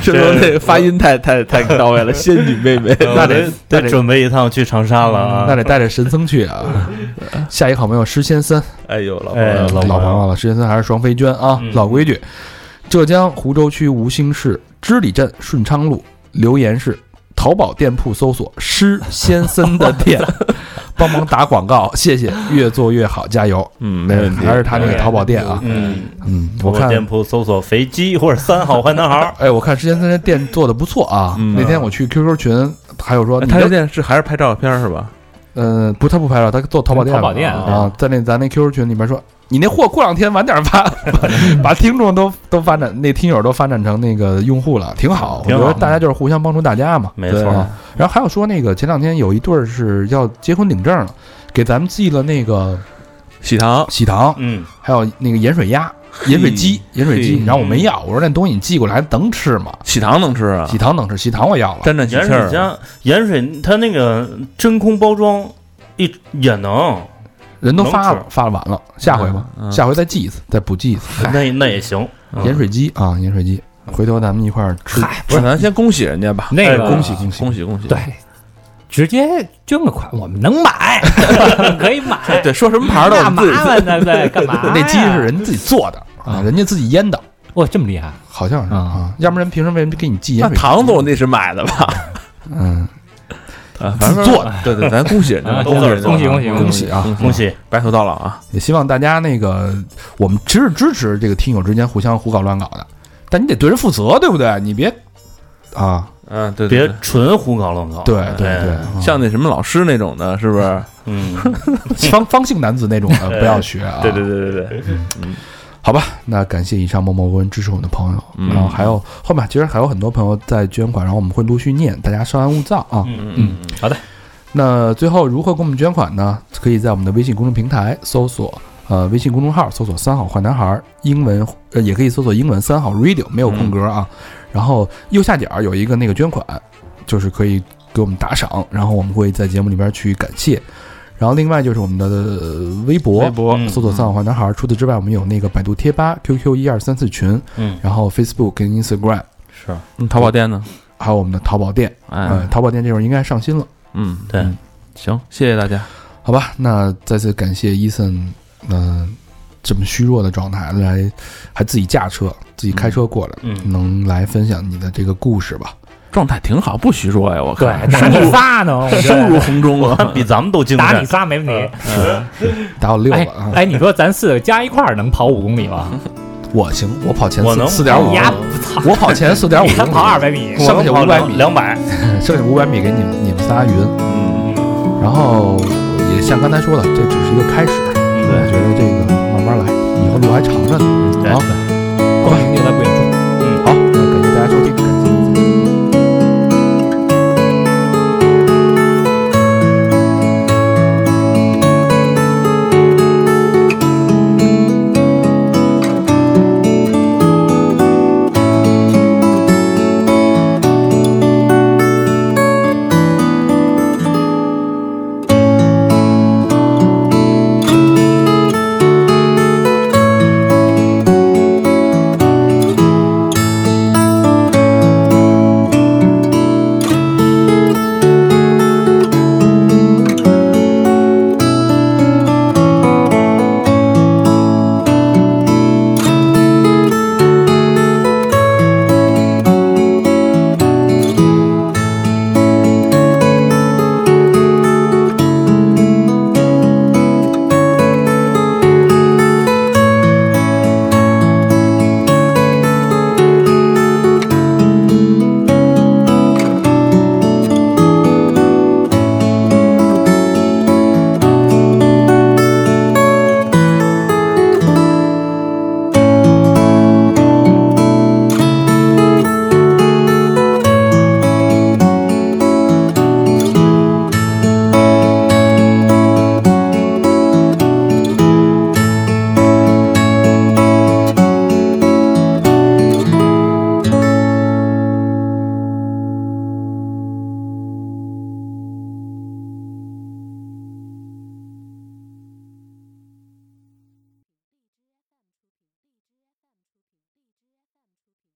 春龙 这发音太太太到位了，仙女妹妹。那得那得得准备一趟去长沙了啊！那得带着神僧去啊！下一个好朋友施先森，哎呦，老哎朋友，老朋友了，施先森还是双飞娟啊，嗯老规矩。浙江湖州区吴兴市织里镇顺昌路，留言是淘宝店铺搜索施先森的店，帮忙打广告，谢谢，越做越好，加油！嗯，没问题。还是他那个淘宝店啊，嗯，嗯，我看店铺搜索肥鸡或者三好坏男孩儿，哎，我看之前他那店做的不错啊。嗯那天我去 QQ 群，还有说他那店是还是拍照片是吧？嗯，不，他不拍照，他做淘宝店。淘宝店啊，在那咱那 QQ 群里面说，你那货过两天晚点发，把听众都都发展，那听友都发展成那个用户了，挺好。我挺好觉得大家就是互相帮助大家嘛。没错啊。然后还有说那个前两天有一对儿是要结婚领证了，给咱们寄了那个喜糖，喜糖，嗯，还有那个盐水鸭、盐水鸡、盐水鸡，嘿然后我没要，我说那东西你寄过来能吃吗？喜糖能吃啊？喜糖能吃，喜糖我要了。沾沾喜盐气儿。盐水，它那个真空包装一也能，人都发了，发了晚了，下回吧，嗯嗯下回再寄一次，再补寄一次。那那也行。盐水鸡啊，盐水鸡，回头咱们一块儿吃。不是，咱先恭喜人家吧。那个哎恭喜恭喜恭喜恭喜！对，直接捐个款，我们能买，可以买。对，说什么牌儿的我那麻烦呢？对，干嘛？那鸡是人自己做的啊，人家自己腌的，哇，这么厉害！好像是啊啊，要不然平时为什么给你寄盐那水鸡？糖总那是买的吧？嗯，啊，反正自己做的。对对，咱恭喜人家，啊恭喜，恭喜恭喜恭喜啊！恭喜！白头到老啊！也希望大家那个，我们其实支持这个听友之间互相胡搞乱搞的，但你得对人负责，对不对？你别啊，嗯，对，别纯胡搞乱搞。对对哎对，啊像那什么老师那种的，是不是？嗯，方方姓男子那种的 不要学啊。对对对对对，好吧，那感谢以上默默无闻支持我们的朋友，嗯然后还有后面其实还有很多朋友在捐款，然后我们会陆续念，大家稍安勿躁啊。嗯嗯，好的。那最后如何给我们捐款呢？可以在我们的微信公众平台搜索呃微信公众号搜索“三好坏男孩”，英文呃也可以搜索英文“三好 radio”，没有空格啊。然后右下角有一个那个捐款，就是可以给我们打赏，然后我们会在节目里边去感谢。然后另外就是我们的呃微博，微博嗯搜索“三好坏男孩”。除此之外，我们有那个百度贴吧、QQ 一二三四群，嗯，然后 Facebook 跟 Instagram，是嗯，淘宝店呢？还有我们的淘宝店。呃，哎，淘宝店这会儿应该上新了。嗯，对，行，谢谢大家。好吧，那再次感谢伊森，嗯、这么虚弱的状态来，还自己驾车，自己开车过来，嗯能来分享你的这个故事吧？状态挺好，不虚弱呀，我对，看。打你 仨呢，声如得洪钟啊！比咱们都精神打你。仨没问题。打我六哎了啊！哎，你说咱四个加一块儿能跑五公里吗？我行，我跑前四四点五！我跑前四点五你还跑二百米，剩下五百米，两百。剩下五百米给你们你们仨匀。嗯，然后也像刚才说的，这只是一个开始，我觉得这个慢慢来，以后路还长着呢。